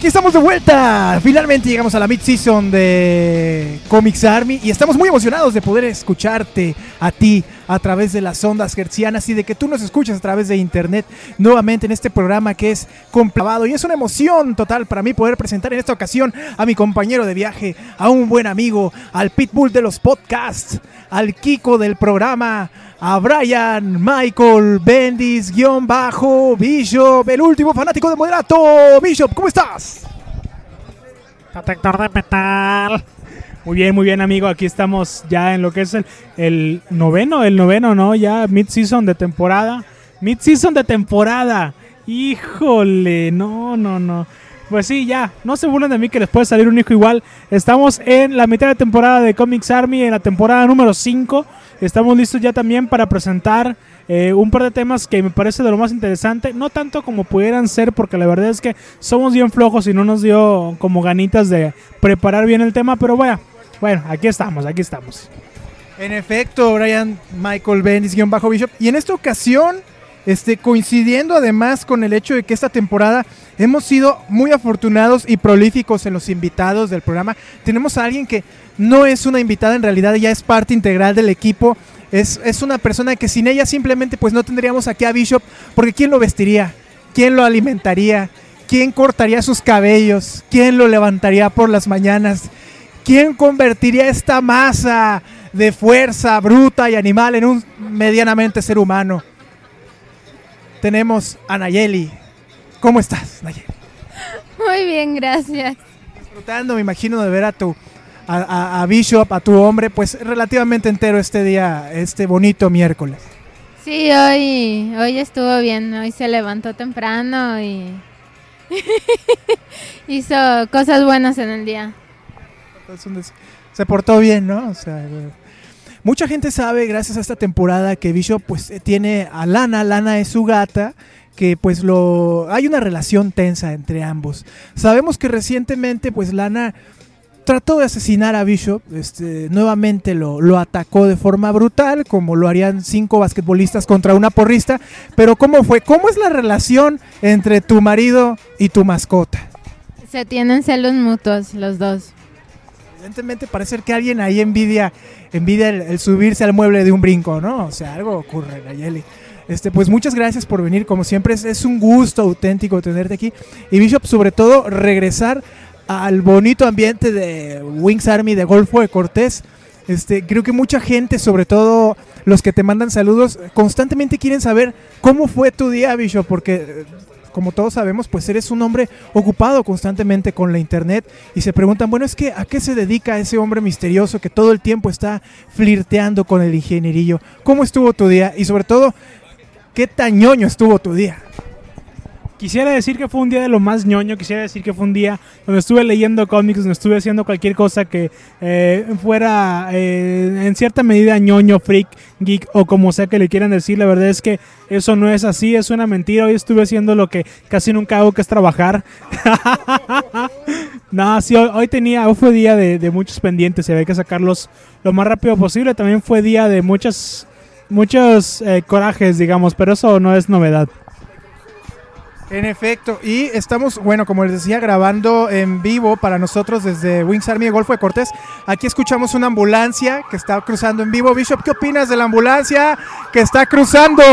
Aquí estamos de vuelta. Finalmente llegamos a la mid-season de Comics Army y estamos muy emocionados de poder escucharte a ti a través de las ondas hercianas y de que tú nos escuches a través de internet nuevamente en este programa que es complavado. Y es una emoción total para mí poder presentar en esta ocasión a mi compañero de viaje, a un buen amigo, al pitbull de los podcasts, al Kiko del programa, a Brian Michael Bendis, guion bajo, Bishop, el último fanático de Moderato. Bishop, ¿cómo estás? Protector de metal. Muy bien, muy bien, amigo. Aquí estamos ya en lo que es el, el noveno, el noveno, ¿no? Ya mid-season de temporada. Mid-season de temporada. Híjole, no, no, no. Pues sí, ya, no se burlen de mí que les puede salir un hijo igual. Estamos en la mitad de temporada de Comics Army, en la temporada número 5. Estamos listos ya también para presentar eh, un par de temas que me parece de lo más interesante. No tanto como pudieran ser, porque la verdad es que somos bien flojos y no nos dio como ganitas de preparar bien el tema. Pero bueno, bueno, aquí estamos, aquí estamos. En efecto, Brian Michael Bendis, guion bajo Bishop. Y en esta ocasión, este, coincidiendo además con el hecho de que esta temporada hemos sido muy afortunados y prolíficos en los invitados del programa. Tenemos a alguien que no es una invitada, en realidad ya es parte integral del equipo. Es, es una persona que sin ella simplemente pues no tendríamos aquí a Bishop, porque ¿quién lo vestiría? ¿Quién lo alimentaría? ¿Quién cortaría sus cabellos? ¿Quién lo levantaría por las mañanas? ¿Quién convertiría esta masa de fuerza bruta y animal en un medianamente ser humano? Tenemos a Nayeli. ¿Cómo estás, Nayeli? Muy bien, gracias. Disfrutando, me imagino, de ver a tu a, a- a Bishop, a tu hombre, pues relativamente entero este día, este bonito miércoles. Sí, hoy, hoy estuvo bien. Hoy se levantó temprano y hizo cosas buenas en el día. Entonces, se portó bien, ¿no? O sea, eh, mucha gente sabe, gracias a esta temporada, que Bishop pues eh, tiene a Lana, Lana es su gata, que pues lo hay una relación tensa entre ambos. Sabemos que recientemente pues Lana trató de asesinar a Bishop, este, nuevamente lo, lo atacó de forma brutal, como lo harían cinco basquetbolistas contra una porrista, pero ¿cómo fue? ¿Cómo es la relación entre tu marido y tu mascota? Se tienen celos mutuos los dos. Evidentemente parece que alguien ahí envidia, envidia el, el subirse al mueble de un brinco, ¿no? O sea, algo ocurre, Nayeli. Este, pues muchas gracias por venir, como siempre es, es un gusto auténtico tenerte aquí. Y Bishop, sobre todo, regresar al bonito ambiente de Wings Army de Golfo de Cortés. Este, creo que mucha gente, sobre todo los que te mandan saludos, constantemente quieren saber cómo fue tu día, Bishop, porque eh, como todos sabemos, pues eres un hombre ocupado constantemente con la internet y se preguntan, bueno, es que ¿a qué se dedica ese hombre misterioso que todo el tiempo está flirteando con el ingenierillo? ¿Cómo estuvo tu día? Y sobre todo, ¿qué tañoño estuvo tu día? Quisiera decir que fue un día de lo más ñoño, quisiera decir que fue un día donde estuve leyendo cómics, donde estuve haciendo cualquier cosa que eh, fuera eh, en cierta medida ñoño, freak, geek o como sea que le quieran decir. La verdad es que eso no es así, es una mentira. Hoy estuve haciendo lo que casi nunca hago, que es trabajar. no, sí, hoy, tenía, hoy fue día de, de muchos pendientes y había que sacarlos lo más rápido posible. También fue día de muchas, muchos eh, corajes, digamos, pero eso no es novedad. En efecto, y estamos, bueno, como les decía, grabando en vivo para nosotros desde Wings Army de Golfo de Cortés. Aquí escuchamos una ambulancia que está cruzando en vivo. Bishop, ¿qué opinas de la ambulancia que está cruzando?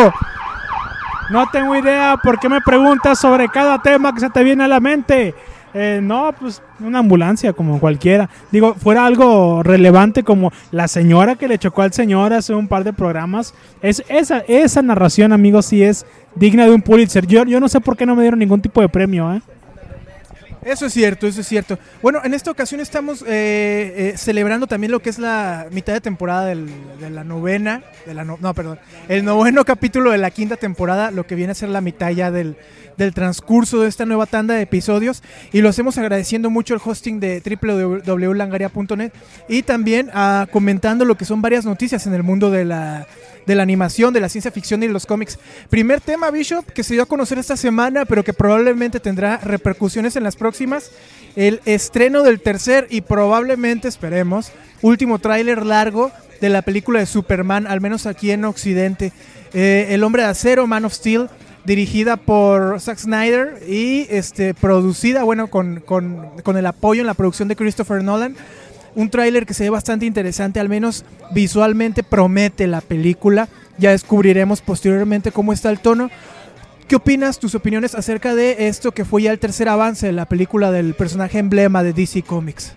No tengo idea por qué me preguntas sobre cada tema que se te viene a la mente. Eh, no, pues una ambulancia como cualquiera. Digo, fuera algo relevante como la señora que le chocó al señor hace un par de programas. Es, esa, esa narración, amigos, sí es digna de un Pulitzer. Yo, yo no sé por qué no me dieron ningún tipo de premio. ¿eh? Eso es cierto, eso es cierto. Bueno, en esta ocasión estamos eh, eh, celebrando también lo que es la mitad de temporada del- de la novena, de la no, no, perdón, el noveno capítulo de la quinta temporada, lo que viene a ser la mitad ya del, del transcurso de esta nueva tanda de episodios. Y lo hacemos agradeciendo mucho el hosting de www.langaria.net y también ah, comentando lo que son varias noticias en el mundo de la de la animación, de la ciencia ficción y de los cómics. Primer tema, Bishop, que se dio a conocer esta semana, pero que probablemente tendrá repercusiones en las próximas. El estreno del tercer y probablemente, esperemos, último tráiler largo de la película de Superman, al menos aquí en Occidente. Eh, el hombre de acero, Man of Steel, dirigida por Zack Snyder y este, producida, bueno, con, con- con el apoyo en la producción de Christopher Nolan un tráiler que se ve bastante interesante, al menos visualmente promete la película. Ya descubriremos posteriormente cómo está el tono. ¿Qué opinas, tus opiniones acerca de esto que fue ya el tercer avance de la película del personaje emblema de DC Comics?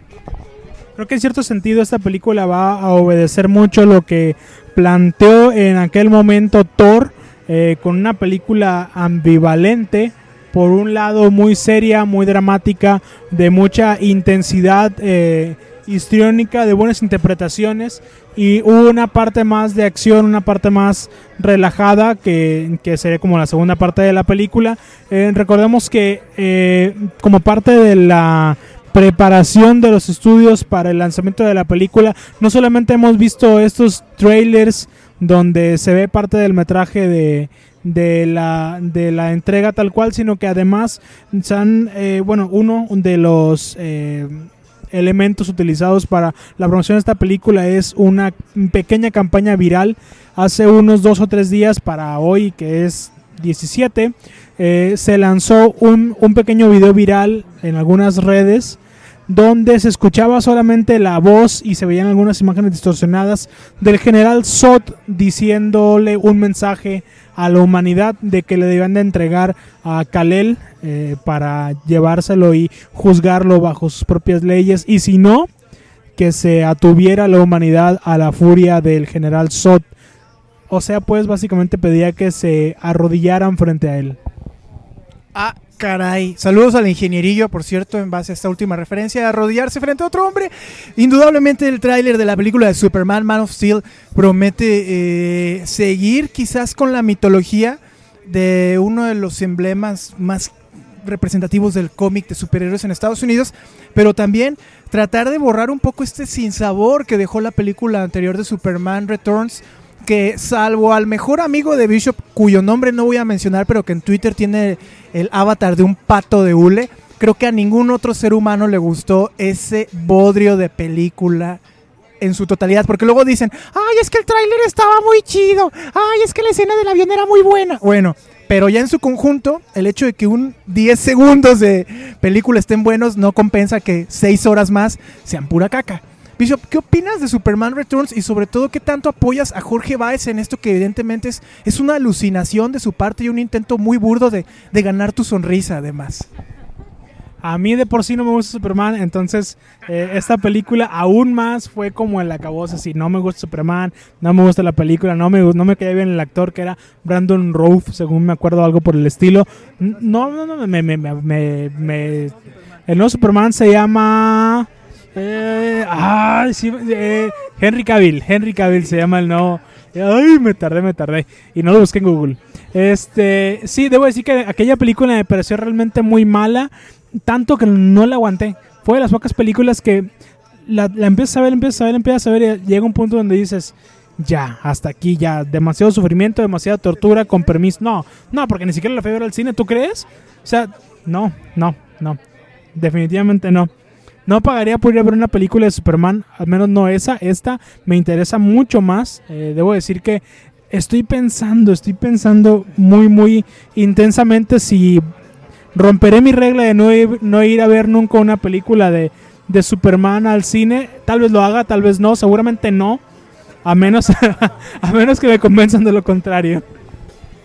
Creo que en cierto sentido esta película va a obedecer mucho lo que planteó en aquel momento Thor eh, con una película ambivalente. Por un lado muy seria, muy dramática, de mucha intensidad eh, histriónica, de buenas interpretaciones y una parte más de acción, una parte más relajada que, que sería como la segunda parte de la película. Eh, recordemos que eh, como parte de la preparación de los estudios para el lanzamiento de la película. No solamente hemos visto estos trailers donde se ve parte del metraje de, de, la, de la entrega tal cual, sino que además eh, bueno, uno de los eh, elementos utilizados para la promoción de esta película es una pequeña campaña viral hace unos dos o tres días para hoy, que es 17, eh, se lanzó un, un pequeño video viral en algunas redes donde se escuchaba solamente la voz y se veían algunas imágenes distorsionadas del general Sot diciéndole un mensaje a la humanidad de que le debían de entregar a Kalel eh, para llevárselo y juzgarlo bajo sus propias leyes y si no, que se atuviera la humanidad a la furia del general Sot. O sea, pues básicamente pedía que se arrodillaran frente a él. Ah, caray. Saludos al ingenierillo, por cierto, en base a esta última referencia, arrodillarse frente a otro hombre. Indudablemente el tráiler de la película de Superman, Man of Steel, promete eh, seguir quizás con la mitología de uno de los emblemas más representativos del cómic de superhéroes en Estados Unidos, pero también tratar de borrar un poco este sinsabor que dejó la película anterior de Superman Returns, que salvo al mejor amigo de Bishop, cuyo nombre no voy a mencionar, pero que en Twitter tiene el avatar de un pato de hule, creo que a ningún otro ser humano le gustó ese bodrio de película en su totalidad, porque luego dicen, ay, es que el tráiler estaba muy chido, ay, es que la escena del avión era muy buena. Bueno, pero ya en su conjunto, el hecho de que un 10 segundos de película estén buenos no compensa que 6 horas más sean pura caca. Bishop, ¿qué opinas de Superman Returns y sobre todo qué tanto apoyas a Jorge Baez en esto que evidentemente es, es una alucinación de su parte y un intento muy burdo de, de ganar tu sonrisa además? A mí de por sí no me gusta Superman, entonces eh, esta película aún más fue como el acabose, así, no me gusta Superman, no me gusta la película, no me, no me caía bien el actor que era Brandon Routh, según me acuerdo, algo por el estilo. No, no, no, me, me, me- me- el nuevo Superman se llama... eh, eh, Henry Cavill, Henry Cavill se llama el nuevo... Ay, me tardé, me tardé. Y no lo busqué en Google. Este, sí, debo decir que aquella película me pareció realmente muy mala tanto que no la aguanté. Fue de las pocas películas que la, la empiezas a ver, empiezas a ver, empiezas a ver y llega un punto donde dices, ya, hasta aquí, ya, demasiado sufrimiento, demasiada tortura, con permiso. No, no, porque ni siquiera la fui al cine, ¿tú crees? O sea, no, no, no, definitivamente no. No pagaría por ir a ver una película de Superman, al menos no esa, esta me interesa mucho más. Eh, debo decir que estoy pensando, estoy pensando muy, muy intensamente si romperé mi regla de no ir, no ir a ver nunca una película de, de Superman al cine. Tal vez lo haga, tal vez no, seguramente no. A menos, a menos que me convenzan de lo contrario.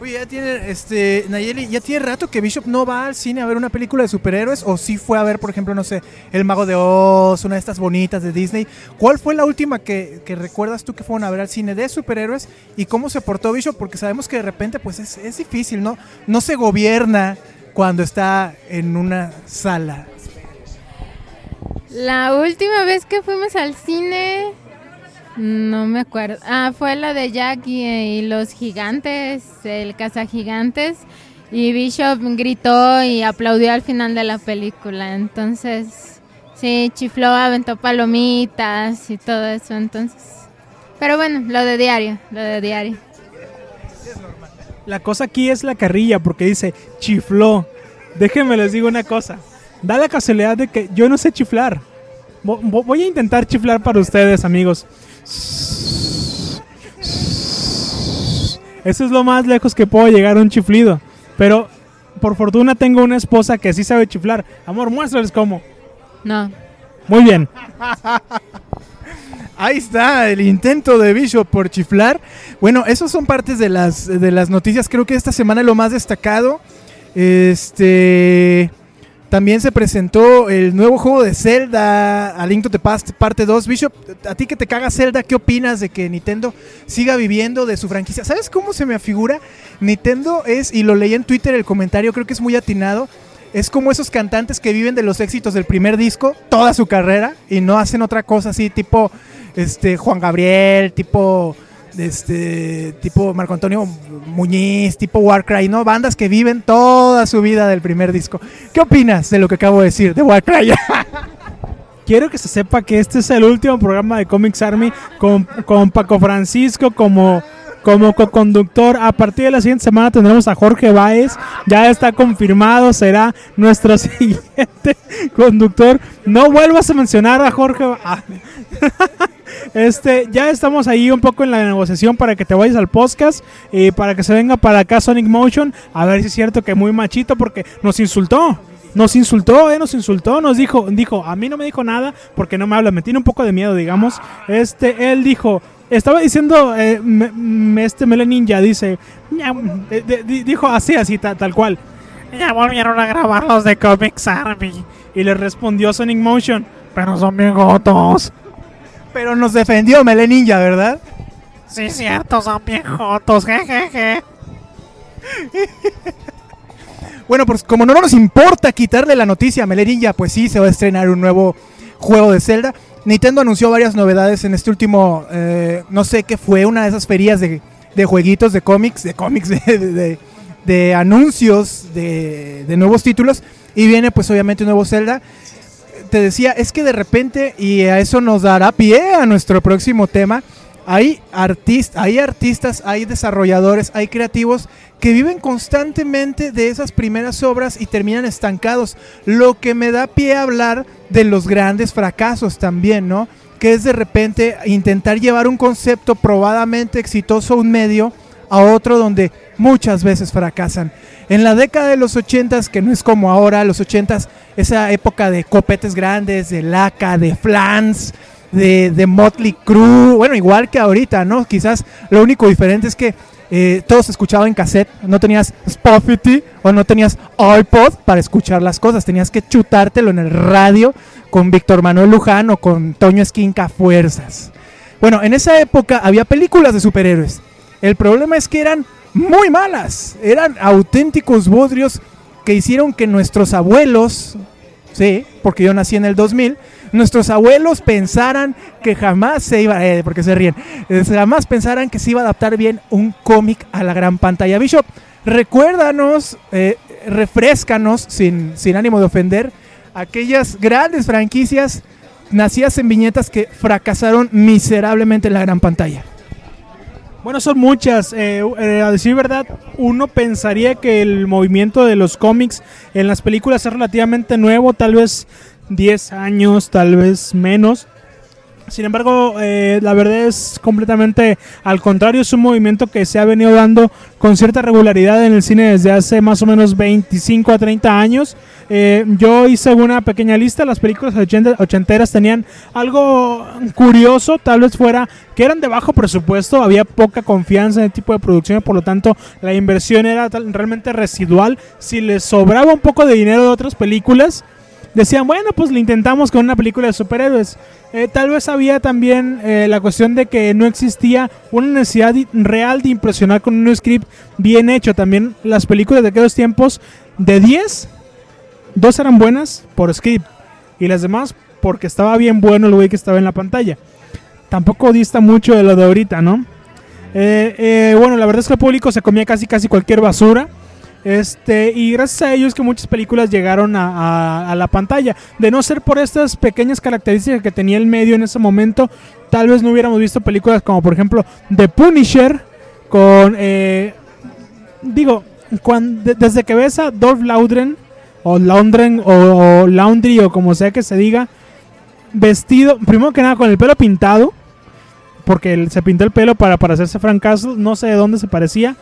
Ya tiene, este, Nayeli, ya tiene rato que Bishop no va al cine a ver una película de superhéroes o sí fue a ver, por ejemplo, no sé, El Mago de Oz, una de estas bonitas de Disney. ¿Cuál fue la última que, que recuerdas tú que fueron a ver al cine de superhéroes y cómo se portó Bishop? Porque sabemos que de repente, pues es, es difícil, ¿no? No se gobierna cuando está en una sala. La última vez que fuimos al cine, no me acuerdo. Ah, fue la de Jack y, los gigantes, el cazagigantes. Y Bishop gritó y aplaudió al final de la película. Entonces, sí, chifló, aventó palomitas y todo eso. Entonces, pero bueno, lo de diario, lo de diario. La cosa aquí es la carrilla porque dice chifló. Déjenme les digo una cosa. Da la casualidad de que yo no sé chiflar. Vo- vo- Voy a intentar chiflar para ustedes, amigos. Eso es lo más lejos que puedo llegar a un chiflido. Pero por fortuna tengo una esposa que sí sabe chiflar. Amor, muéstrales cómo. No. Muy bien. Ahí está el intento de Bishop por chiflar. Bueno, esos son partes de las, de las noticias. Creo que esta semana lo más destacado. Este. También se presentó el nuevo juego de Zelda, A Link to the Past, parte 2. Bishop, a ti que te caga Zelda, ¿qué opinas de que Nintendo siga viviendo de su franquicia? ¿Sabes cómo se me afigura? Nintendo es, y lo leí en Twitter el comentario, creo que es muy atinado. Es como esos cantantes que viven de los éxitos del primer disco toda su carrera y no hacen otra cosa así, tipo este Juan Gabriel, tipo este tipo Marco Antonio Muñiz, tipo Warcry, ¿no? Bandas que viven toda su vida del primer disco. ¿Qué opinas de lo que acabo de decir de Warcry? Quiero que se sepa que este es el último programa de Comics Army con, con Paco Francisco como, como co-conductor. A partir de la siguiente semana tendremos a Jorge Báez. Ya está confirmado, será nuestro siguiente conductor. No vuelvas a mencionar a Jorge ah. Este, ya estamos ahí un poco en la negociación para que te vayas al podcast y para que se venga para acá Sonic Motion. A ver si es cierto que muy machito porque nos insultó. Nos insultó, eh, nos insultó, nos dijo, dijo, a mí no me dijo nada porque no me habla, me tiene un poco de miedo, digamos. Este, él dijo, estaba diciendo, eh, me- me- este Mele Ninja dice, "Ya, eh, de- di- dijo así, así, ta- tal cual. Ya volvieron a grabar los de Comics Army. Y le respondió Sonic Motion, pero son bien jotos. Pero nos defendió Mele Ninja, ¿verdad? Sí, cierto, son bien jotos, jejeje. Bueno, pues como no nos importa quitarle la noticia a Mele Ninja, pues sí, se va a estrenar un nuevo juego de Zelda. Nintendo anunció varias novedades en este último, eh, no sé qué fue, una de esas ferias de, jueguitos, de cómics, de cómics, de, de- anuncios de nuevos títulos. Y viene pues obviamente un nuevo Zelda. Te decía, es que de repente, y a eso nos dará pie a nuestro próximo tema, hay, artist, hay artistas, hay desarrolladores, hay creativos que viven constantemente de esas primeras obras y terminan estancados. Lo que me da pie a hablar de los grandes fracasos también, ¿no? Que es de repente intentar llevar un concepto probadamente exitoso a un medio a otro donde muchas veces fracasan. En la década de los 80s, que no es como ahora, los 80s, esa época de copetes grandes, de laca, de flans, de, de Motley Crue, bueno, igual que ahorita, ¿no? Quizás lo único diferente es que eh, todo se escuchaba en cassette, no tenías Spotify o no tenías iPod para escuchar las cosas, tenías que chutártelo en el radio con Víctor Manuel Luján o con Toño Esquinca Fuerzas. Bueno, en esa época había películas de superhéroes. El problema es que eran muy malas, eran auténticos bodrios que hicieron que nuestros abuelos, sí, porque yo nací en el 2000, nuestros abuelos pensaran que jamás se iba, eh, porque se ríen, eh, jamás pensaran que se iba a adaptar bien un cómic a la gran pantalla. Bishop, recuérdanos, eh, refrescanos, sin, ánimo de ofender, aquellas grandes franquicias nacidas en viñetas que fracasaron miserablemente en la gran pantalla. Bueno, son muchas. Eh, eh, a decir verdad, uno pensaría que el movimiento de los cómics en las películas es relativamente nuevo, tal vez 10 años, tal vez menos. Sin embargo, eh, la verdad es completamente al contrario, es un movimiento que se ha venido dando con cierta regularidad en el cine desde hace más o menos 25 a 30 años. Eh, yo hice una pequeña lista, las películas ochenteras tenían algo curioso, tal vez fuera que eran de bajo presupuesto, había poca confianza en el tipo de producción, por lo tanto la inversión era realmente residual. Si les sobraba un poco de dinero de otras películas, decían, bueno, pues le intentamos con una película de superhéroes. Eh, tal vez había también eh, la cuestión de que no existía una necesidad real de impresionar con un script bien hecho. También las películas de aquellos tiempos, de 10, dos eran buenas por script y las demás porque estaba bien bueno el güey que estaba en la pantalla. Tampoco dista mucho de lo de ahorita, ¿no? Eh, eh, bueno, la verdad es que el público se comía casi casi cualquier basura. Este, y gracias a ellos que muchas películas llegaron a, la pantalla. De no ser por estas pequeñas características que tenía el medio en ese momento, tal vez no hubiéramos visto películas como por ejemplo The Punisher, con... eh, digo, cuan- de- desde que ves a Dolph Lundgren, o Lundgren, o, o Laundry, o como sea que se diga, vestido, primero que nada con el pelo pintado, porque se pintó el pelo para, para hacerse Frank no sé de dónde se parecía.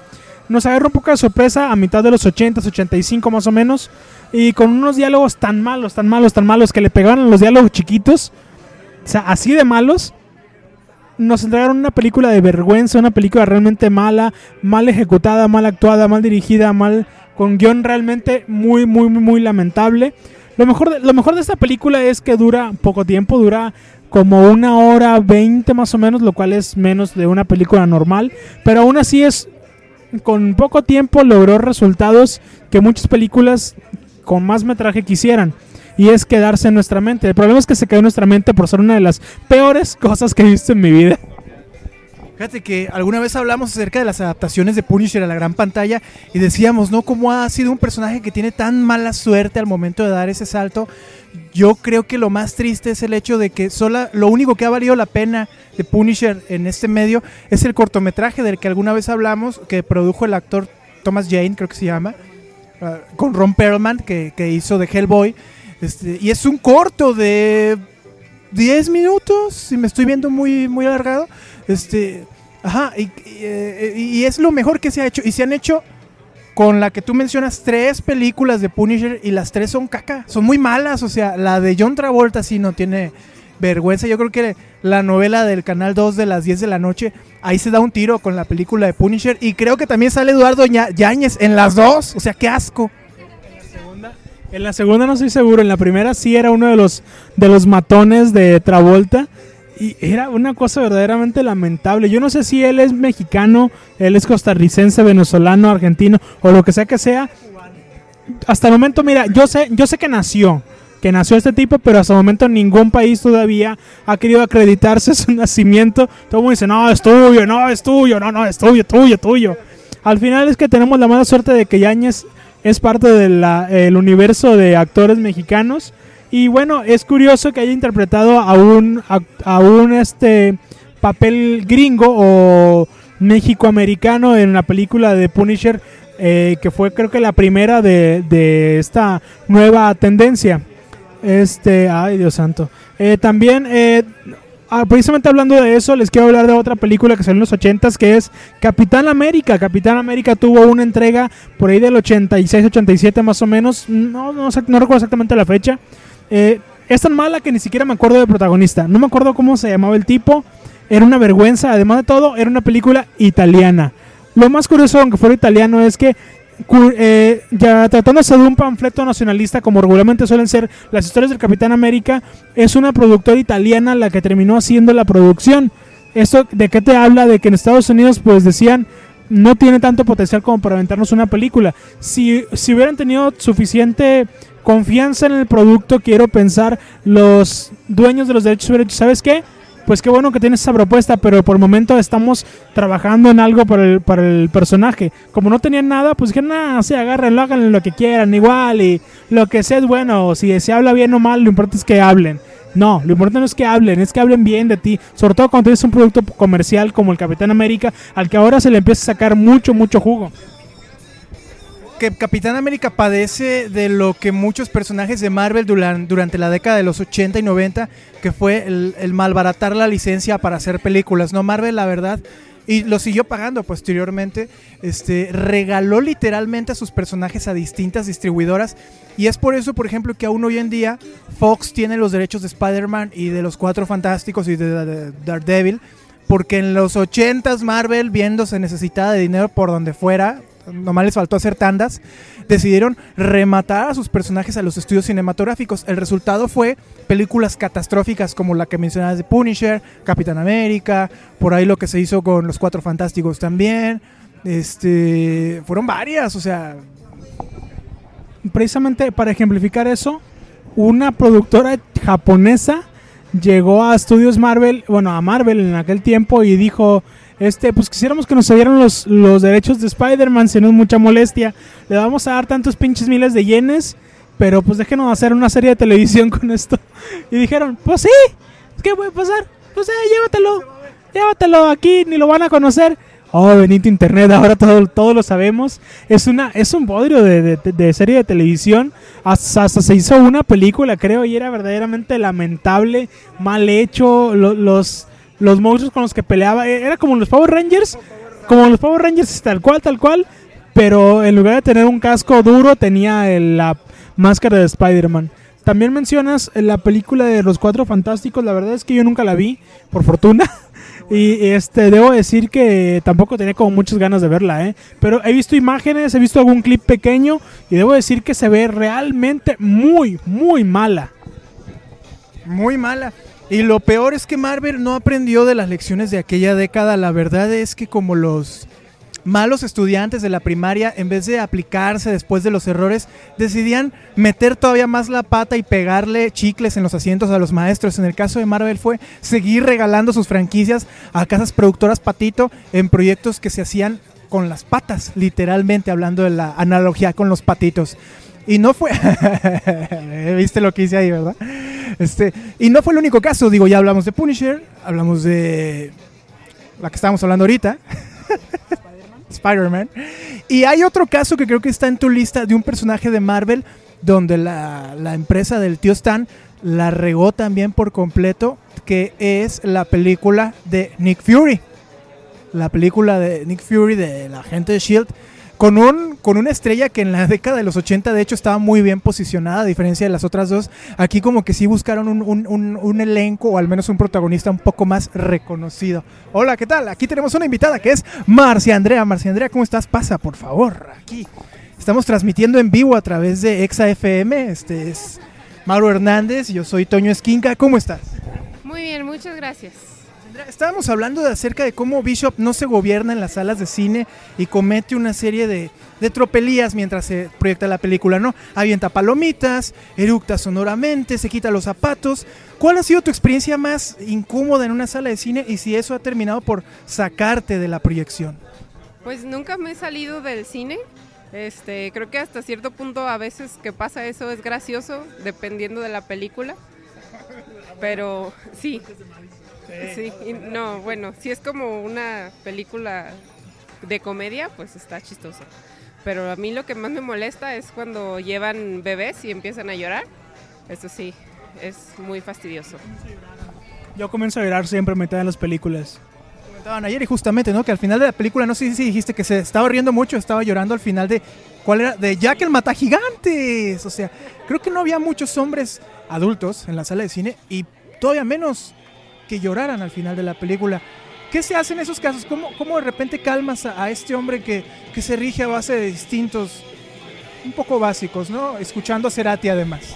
Nos agarró un poco de sorpresa a mitad de los 80s, 85 más o menos, y con unos diálogos tan malos, tan malos, tan malos, que le pegaban a los diálogos chiquitos, o sea, así de malos, nos entregaron una película de vergüenza, una película realmente mala, mal ejecutada, mal actuada, mal dirigida, mal con guion realmente muy, muy, muy, muy lamentable. Lo mejor, de, lo mejor de esta película es que dura poco tiempo, dura como una hora veinte más o menos, lo cual es menos de una película normal, pero aún así es con poco tiempo logró resultados que muchas películas con más metraje quisieran. Y es quedarse en nuestra mente. El problema es que se quedó en nuestra mente por ser una de las peores cosas que he visto en mi vida. Fíjate que alguna vez hablamos acerca de las adaptaciones de Punisher a la gran pantalla y decíamos, ¿no? Cómo ha sido un personaje que tiene tan mala suerte al momento de dar ese salto. Yo creo que lo más triste es el hecho de que sola, lo único que ha valido la pena de Punisher en este medio es el cortometraje del que alguna vez hablamos, que produjo el actor Thomas Jane, creo que se llama, ah, con Ron Perlman, que, que hizo de Hellboy. Este, y es un corto de 10 minutos, si me estoy viendo muy, muy alargado. Este, ajá, y, y, es lo mejor que se ha hecho. Y se han hecho con la que tú mencionas tres películas de Punisher y las tres son caca, son muy malas. O sea, la de John Travolta sí no tiene vergüenza. Yo creo que la novela del Canal 2 de las 10 de la noche, ahí se da un tiro con la película de Punisher. Y creo que también sale Eduardo Yáñez en las dos. O sea, qué asco. En la segunda no estoy seguro, en la primera sí era uno de los de los matones de Travolta y era una cosa verdaderamente lamentable. Yo no sé si él es mexicano, él es costarricense, venezolano, argentino o lo que sea que sea. Hasta el momento, mira, yo sé, yo sé que nació, que nació este tipo, pero hasta el momento ningún país todavía ha querido acreditarse su nacimiento. Todo el mundo dice, no, es tuyo, no, es tuyo, no, no, es tuyo, tuyo, tuyo. Al final es que tenemos la mala suerte de que Yáñez es parte del universo de actores mexicanos. Y bueno, es curioso que haya interpretado a un, a, un este papel gringo o mexicoamericano en la película de Punisher, eh, que fue creo que la primera de, de esta nueva tendencia. Este, ay Dios santo. Eh, también, eh, ah, precisamente hablando de eso, les quiero hablar de otra película que salió en los 80s, que es Capitán América. Capitán América tuvo una entrega por ahí del 86-87 más o menos. No, no, no recuerdo exactamente la fecha. Eh, es tan mala que ni siquiera me acuerdo del protagonista. No me acuerdo cómo se llamaba el tipo. Era una vergüenza. Además de todo, era una película italiana. Lo más curioso, aunque fuera italiano, es que eh, ya tratándose de un panfleto nacionalista, como regularmente suelen ser las historias del Capitán América, es una productora italiana la que terminó haciendo la producción. ¿Esto de qué te habla? De que en Estados Unidos, pues decían, no tiene tanto potencial como para aventarnos una película. Si, si hubieran tenido suficiente confianza en el producto, quiero pensar, los dueños de los derechos dicho, ¿sabes qué? Pues qué bueno que tienes esa propuesta, pero por el momento estamos trabajando en algo para el, para el personaje. Como no tenían nada, pues que nada, sí, agárrenlo, háganlo lo que quieran, igual, y lo que sea es bueno, si se habla bien o mal, lo importante es que hablen. No, lo importante no es que hablen, es que hablen bien de ti. Sobre todo cuando tienes un producto comercial como el Capitán América, al que ahora se le empieza a sacar mucho, mucho jugo. Que Capitán América padece de lo que muchos personajes de Marvel duran- durante la década de los 80 y 90, que fue el, malbaratar la licencia para hacer películas. No, Marvel, la verdad, y lo siguió pagando posteriormente, este, regaló literalmente a sus personajes a distintas distribuidoras. Y es por eso, por ejemplo, que aún hoy en día Fox tiene los derechos de Spider-Man y de los Cuatro Fantásticos y de Daredevil. Porque en los 80s Marvel, viéndose necesitada de dinero por donde fuera, nomás les faltó hacer tandas, decidieron rematar a sus personajes a los estudios cinematográficos. El resultado fue películas catastróficas como la que mencionabas de Punisher, Capitán América, por ahí lo que se hizo con los Cuatro Fantásticos también. Este, fueron varias, o sea, precisamente para ejemplificar eso, una productora japonesa llegó a Estudios Marvel, bueno, a Marvel en aquel tiempo y dijo, este, pues quisiéramos que nos cedieran los, los derechos de Spider-Man, si no es mucha molestia. Le vamos a dar tantos pinches miles de yenes, pero pues déjenos hacer una serie de televisión con esto. Y dijeron, pues sí, ¿qué puede pasar? Pues eh, llévatelo, llévatelo aquí, ni lo van a conocer. Oh, benito internet, ahora todo, todo lo sabemos. Es una es un bodrio de, de- serie de televisión. Hasta, hasta se hizo una película, creo, y era verdaderamente lamentable, mal hecho. Lo- los, los monstruos con los que peleaba, eh, era como los Power Rangers, como los Power Rangers, tal cual, tal cual. Pero en lugar de tener un casco duro, tenía la máscara de Spider-Man. También mencionas la película de los Cuatro Fantásticos. La verdad es que yo nunca la vi, por fortuna. Y este debo decir que tampoco tenía como muchas ganas de verla, ¿eh? Pero he visto imágenes, he visto algún clip pequeño y debo decir que se ve realmente muy, muy mala. Muy mala. Y lo peor es que Marvel no aprendió de las lecciones de aquella década. La verdad es que como los malos estudiantes de la primaria, en vez de aplicarse después de los errores, decidían meter todavía más la pata y pegarle chicles en los asientos a los maestros. En el caso de Marvel fue seguir regalando sus franquicias a casas productoras patito en proyectos que se hacían con las patas, literalmente hablando de la analogía con los patitos. Y no fue. ¿Viste lo que hice ahí, verdad? Este, y no fue el único caso. Digo, ya hablamos de Punisher, hablamos de la que estábamos hablando ahorita. Spider-Man. Y hay otro caso que creo que está en tu lista de un personaje de Marvel donde la, la empresa del tío Stan la regó también por completo, que es la película de Nick Fury. La película de Nick Fury de la gente de Shield. Con, un, con una estrella que en la década de los 80 de hecho estaba muy bien posicionada, a diferencia de las otras dos. Aquí como que sí buscaron un, un- un- elenco o al menos un protagonista un poco más reconocido. Hola, ¿qué tal? Aquí tenemos una invitada que es Marcia Andrea. Marcia Andrea, ¿cómo estás? Pasa, por favor, aquí. Estamos transmitiendo en vivo a través de Exa FM. Este es Mauro Hernández, yo soy Toño Esquinca. ¿Cómo estás? Muy bien, muchas gracias. Estábamos hablando de acerca de cómo Bishop no se gobierna en las salas de cine y comete una serie de, de tropelías mientras se proyecta la película, ¿no? Avienta palomitas, eructa sonoramente, se quita los zapatos. ¿Cuál ha sido tu experiencia más incómoda en una sala de cine y si eso ha terminado por sacarte de la proyección? Pues nunca me he salido del cine. Este, creo que hasta cierto punto a veces que pasa eso es gracioso, dependiendo de la película. Pero sí. Sí, y no, bueno, si es como una película de comedia, pues está chistoso. Pero a mí lo que más me molesta es cuando llevan bebés y empiezan a llorar. Eso sí, es muy fastidioso. Yo comienzo a llorar siempre a mitad de las películas. Comentaban ayer y justamente, ¿no? Que al final de la película, no sé si dijiste que se estaba riendo mucho, estaba llorando al final de. ¿Cuál era? De Jack el Mata Gigantes. O sea, creo que no había muchos hombres adultos en la sala de cine y todavía menos que lloraran al final de la película. ¿Qué se hace en esos casos? ¿Cómo, cómo de repente calmas a, a este hombre que, que se rige a base de instintos un poco básicos, ¿no? Escuchando a Cerati además.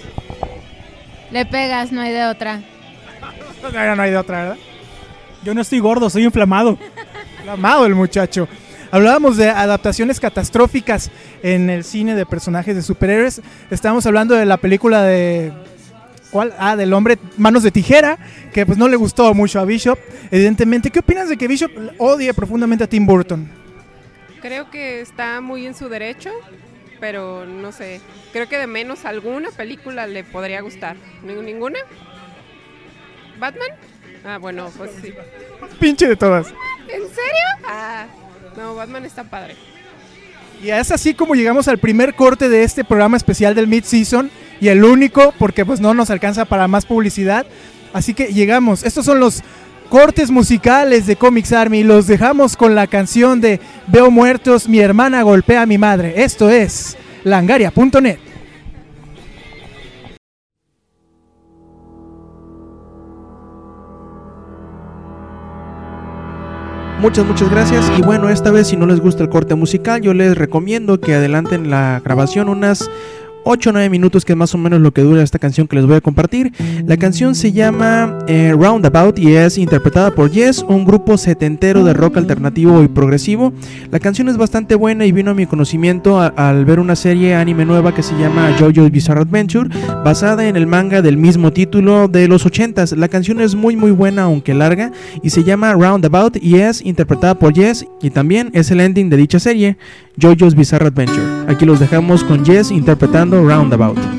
Le pegas, no hay de otra. No, no hay de otra, ¿verdad? Yo no estoy gordo, soy inflamado. Amado el muchacho. Hablábamos de adaptaciones catastróficas en el cine de personajes de superhéroes. Estábamos hablando de la película de. ¿Cuál? Ah, del hombre Manos de Tijera, que pues no le gustó mucho a Bishop. Evidentemente, ¿qué opinas de que Bishop odie profundamente a Tim Burton? Creo que está muy en su derecho, pero no sé. Creo que de menos alguna película le podría gustar. ¿Ning- ¿Ninguna? ¿Batman? Ah, bueno, pues sí. Pinche de todas. ¿En serio? Ah, no, Batman está padre. Y es así como llegamos al primer corte de este programa especial del Mid-Season y el único porque pues no nos alcanza para más publicidad. Así que llegamos. Estos son los cortes musicales de Comics Army. Los dejamos con la canción de Veo muertos, mi hermana golpea a mi madre. Esto es langaria.net. Muchas, muchas gracias. Y bueno, esta vez si no les gusta el corte musical, yo les recomiendo que adelanten la grabación unas 8 o 9 minutos, que es más o menos lo que dura esta canción que les voy a compartir. La canción se llama eh, Roundabout y es interpretada por Yes, un grupo setentero de rock alternativo y progresivo. La canción es bastante buena y vino a mi conocimiento al ver una serie anime nueva que se llama JoJo's Bizarre Adventure, basada en el manga del mismo título de los 80s. La canción es muy muy buena aunque larga y se llama Roundabout y es interpretada por Yes y también es el ending de dicha serie, JoJo's Bizarre Adventure. Aquí los dejamos con Yes interpretando Roundabout.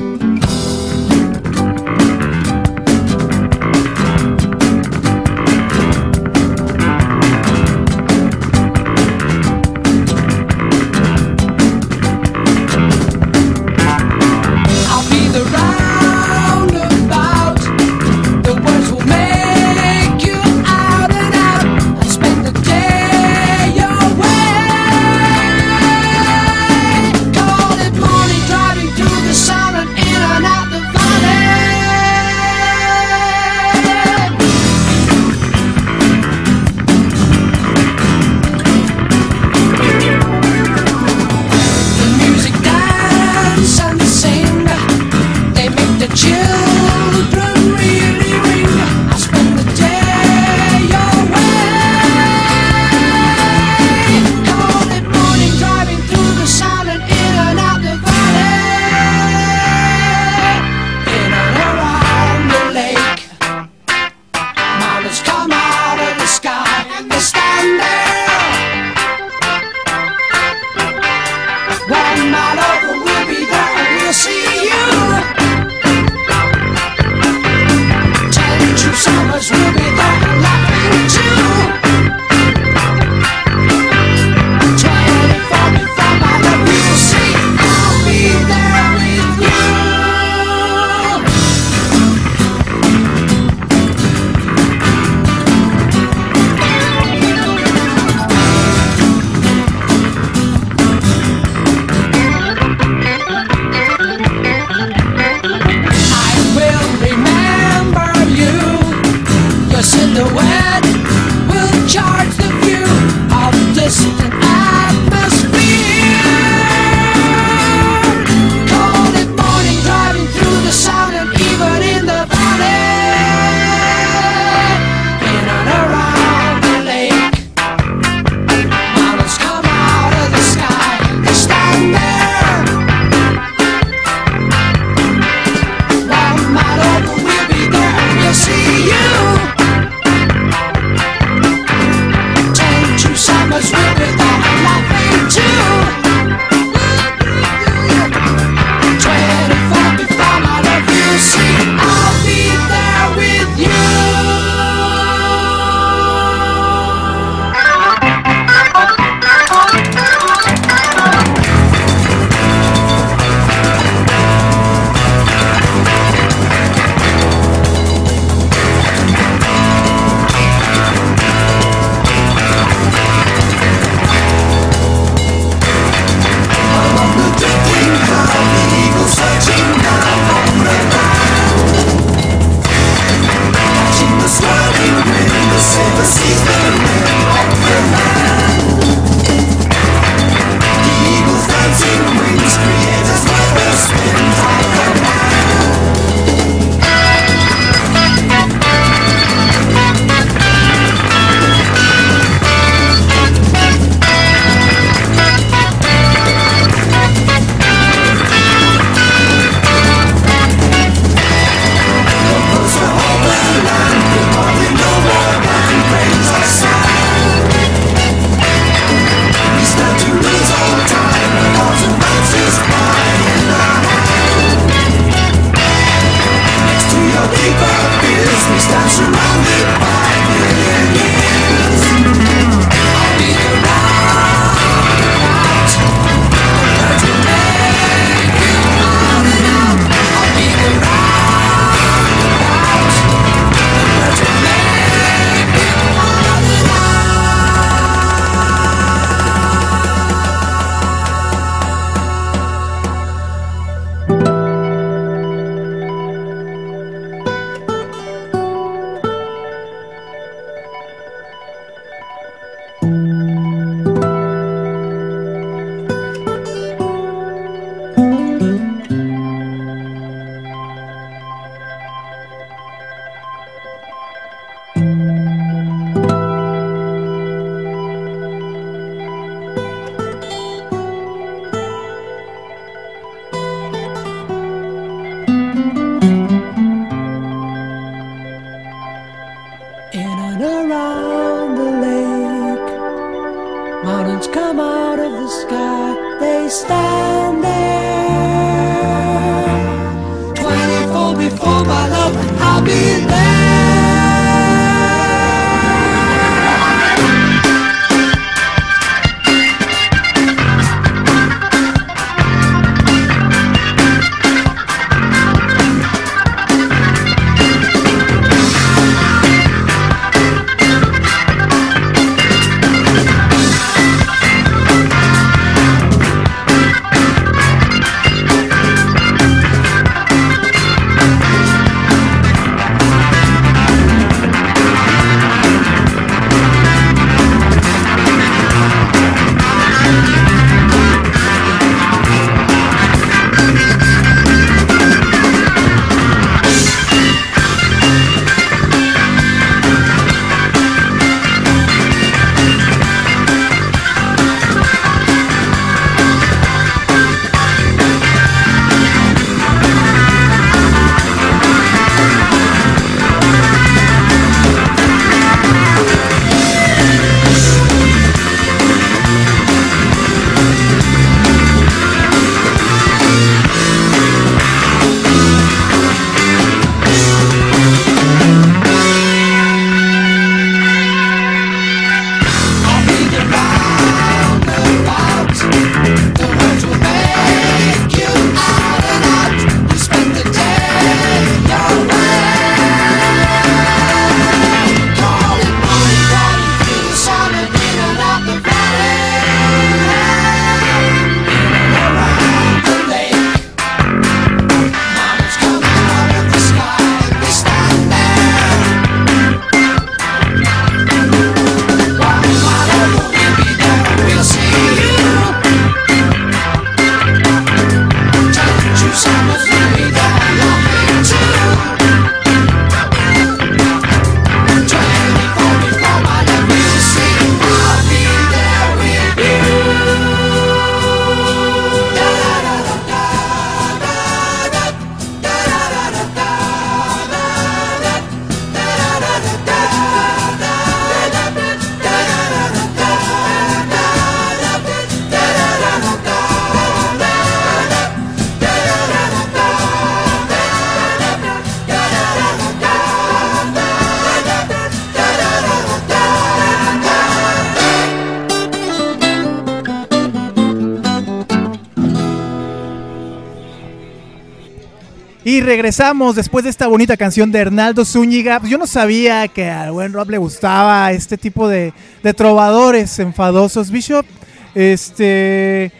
Regresamos después de esta bonita canción de Hernaldo Zúñiga. Pues yo no sabía que al buen Rob le gustaba este tipo de, de trovadores enfadosos. Bishop, este.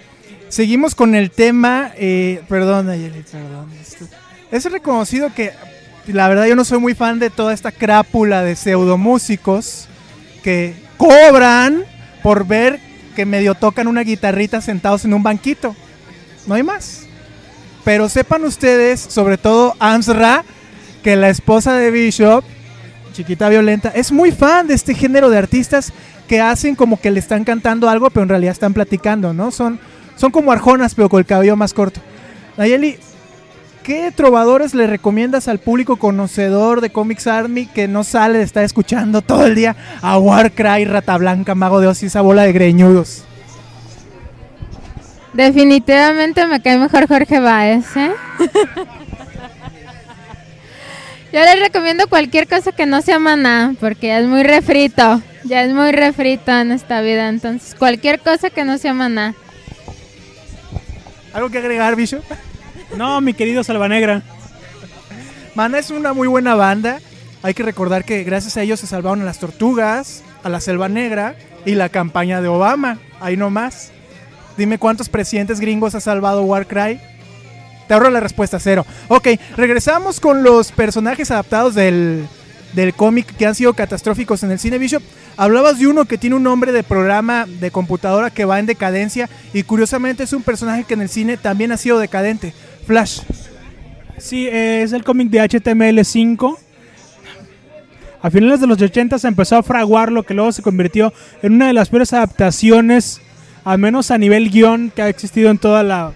Seguimos con el tema. eh, perdón, Ayeli, perdón. Este, Es reconocido que, la verdad, yo no soy muy fan de toda esta crápula de pseudomúsicos que cobran por ver que medio tocan una guitarrita sentados en un banquito. No hay más. Pero sepan ustedes, sobre todo Amsra, que la esposa de Bishop, chiquita violenta, es muy fan de este género de artistas que hacen como que le están cantando algo, pero en realidad están platicando, ¿no? Son, son como arjonas, pero con el cabello más corto. Nayeli, ¿qué trovadores le recomiendas al público conocedor de Comics Army que no sale de estar escuchando todo el día a Warcry, Rata Blanca, Mago de Oz y esa bola de greñudos? Definitivamente me cae mejor Jorge Baez, ¿eh? Yo les recomiendo cualquier cosa que no sea maná, porque ya es muy refrito. Ya es muy refrito en esta vida. Entonces, cualquier cosa que no sea maná. ¿Algo que agregar, Bishop? No, mi querido Salvanegra. Mana es una muy buena banda. Hay que recordar que gracias a ellos se salvaron a las tortugas, a la selva negra y la campaña de Obama. Ahí nomás. Dime cuántos presidentes gringos ha salvado Warcry. Te ahorro la respuesta, cero. Ok, regresamos con los personajes adaptados del, del cómic que han sido catastróficos en el cine Bishop. Hablabas de uno que tiene un nombre de programa de computadora que va en decadencia y curiosamente es un personaje que en el cine también ha sido decadente. Flash. Sí, es el cómic de HTML5. A finales de los 80 se empezó a fraguar lo que luego se convirtió en una de las peores adaptaciones, al menos a nivel guion, que ha existido en toda la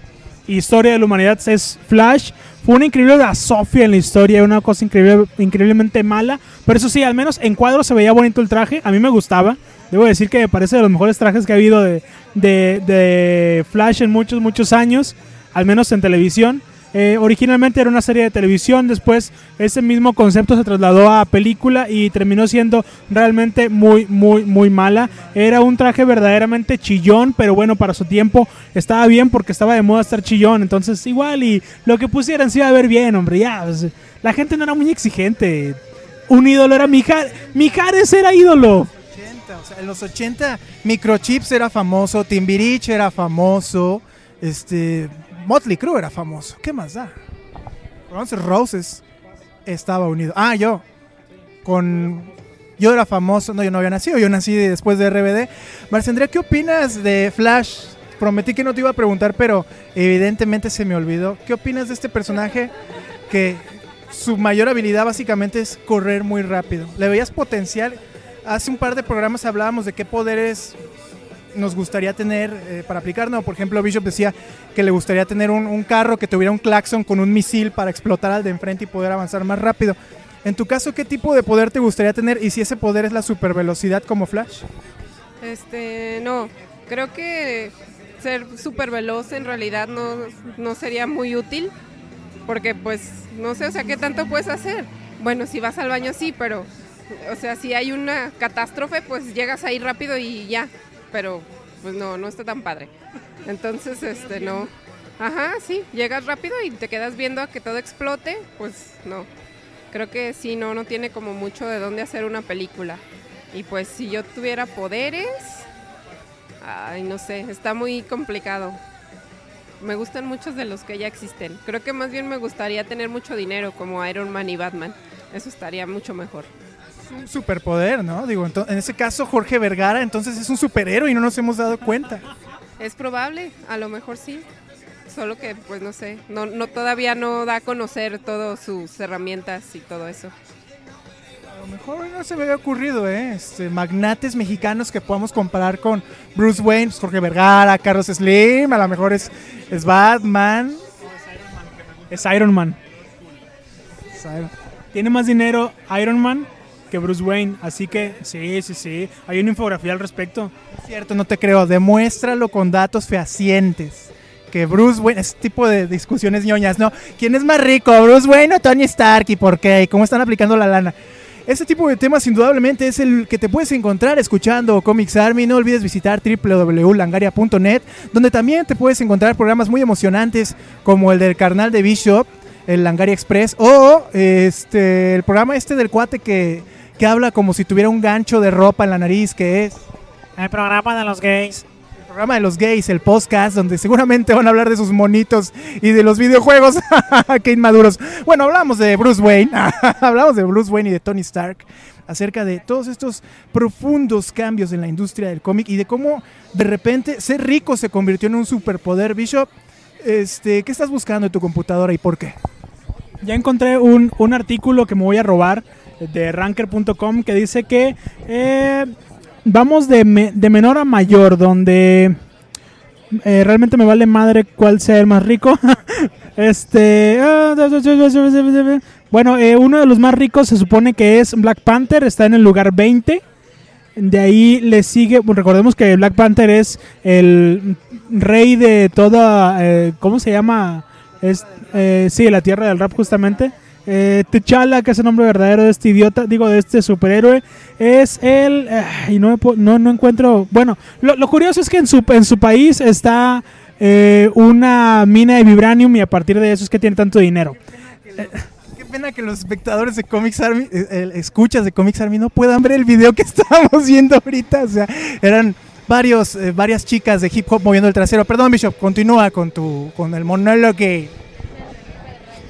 historia de la humanidad. Es Flash. Fue una increíble Sofía en la historia, una cosa increíble, increíblemente mala. Pero eso sí, al menos en cuadro se veía bonito el traje. A mí me gustaba. Debo decir que me parece de los mejores trajes que ha habido de, de- de Flash en muchos, muchos años. Al menos en televisión. Eh, originalmente era una serie de televisión, después ese mismo concepto se trasladó a película y terminó siendo realmente muy, muy, muy mala. Era un traje verdaderamente chillón, pero bueno, para su tiempo estaba bien porque estaba de moda estar chillón, entonces igual y lo que pusieran se iba a ver bien, hombre, ya. pues, la gente no era muy exigente. Un ídolo era Mijares, Mijares era ídolo. 80, o sea, en los 80 Microchips era famoso, Timbirich era famoso, este Motley Crue era famoso. ¿Qué más da? Guns Roses estaba unido. Ah, yo con yo era famoso, no, yo no había nacido, yo nací después de RBD. Marcendría, ¿qué opinas de Flash? Prometí que no te iba a preguntar, pero evidentemente se me olvidó. ¿Qué opinas de este personaje que su mayor habilidad básicamente es correr muy rápido? ¿Le veías potencial? Hace un par de programas hablábamos de qué poderes nos gustaría tener eh, para aplicar. No, por ejemplo, Bishop decía que le gustaría tener un, carro que tuviera un claxon con un misil para explotar al de enfrente y poder avanzar más rápido. En tu caso, ¿qué tipo de poder te gustaría tener? Y si ese poder es la supervelocidad como Flash. Este, no, creo que ser súper veloz en realidad no, no sería muy útil, porque pues, no sé, o sea, ¿qué tanto puedes hacer? Bueno, si vas al baño sí, pero, o sea, si hay una catástrofe, pues llegas ahí rápido y ya, pero pues no, no está tan padre. Entonces, este, no. Ajá, sí, llegas rápido y te quedas viendo a que todo explote, pues no. Creo que sí, no, no tiene como mucho de dónde hacer una película. Y pues si yo tuviera poderes, ay, no sé, está muy complicado. Me gustan muchos de los que ya existen. Creo que más bien me gustaría tener mucho dinero como Iron Man y Batman. Eso estaría mucho mejor. Es un superpoder, ¿no? Digo, en ese caso Jorge Vergara entonces es un superhéroe y no nos hemos dado cuenta. Es probable, a lo mejor sí. solo que pues no sé, no, no todavía no da a conocer todas sus herramientas y todo eso. A lo mejor no se me había ocurrido, ¿eh? Este, magnates mexicanos que podamos comparar con Bruce Wayne, pues, Jorge Vergara, Carlos Slim, a lo mejor es, es Batman. Es Iron Man. ¿sabe? Tiene más dinero Iron Man Bruce Wayne. Así que sí, sí, sí. Hay una infografía al respecto. Es cierto, no te creo. Demuéstralo con datos fehacientes. Que Bruce Wayne, ese tipo de discusiones ñoñas, ¿no? ¿Quién es más rico, Bruce Wayne o Tony Stark? ¿Y por qué? ¿Y cómo están aplicando la lana? Ese tipo de temas indudablemente es el que te puedes encontrar escuchando Comics Army. No olvides visitar www.langaria.net, donde también te puedes encontrar programas muy emocionantes como el del carnal de Bishop, el Langaria Express, o este el programa este del cuate que, que habla como si tuviera un gancho de ropa en la nariz, que es El programa de los gays. el programa de los gays, el podcast, donde seguramente van a hablar de sus monitos y de los videojuegos. ¡Qué inmaduros! Bueno, hablamos de Bruce Wayne, hablamos de Bruce Wayne y de Tony Stark, acerca de todos estos profundos cambios en la industria del cómic y de cómo de repente ser rico se convirtió en un superpoder. Bishop, este, ¿qué estás buscando en tu computadora y por qué? Ya encontré un, un artículo que me voy a robar de ranker.com que dice que eh, vamos de, de menor a mayor, donde eh, realmente me vale madre cuál sea el más rico. este. Bueno, eh, uno de los más ricos se supone que es Black Panther, está en el lugar 20. De ahí le sigue, recordemos que Black Panther es el rey de toda, ¿cómo se llama? Es, eh, sí, la tierra del rap justamente. Eh, T'Challa, que es el nombre verdadero de este idiota, digo, de este superhéroe, es el... eh, y no, encuentro... Bueno, lo, curioso es que en su, en su país está eh, una mina de vibranium y a partir de eso es que tiene tanto dinero. Qué pena que los espectadores de Comics Army, eh, escuchas de Comics Army, no puedan ver el video que estábamos viendo ahorita. O sea, eran varios, eh, varias chicas de hip hop moviendo el trasero. Perdón, Bishop, continúa con tu, con el monólogo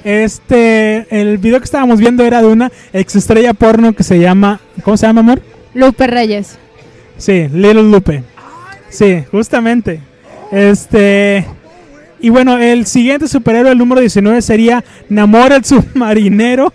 Este, el video que estábamos viendo era de una ex estrella porno que se llama... ¿Cómo se llama, amor? Lupe Reyes. Sí, Little Lupe. Sí, justamente. Este. Y bueno, el siguiente superhéroe, el número 19, sería Namor el submarinero.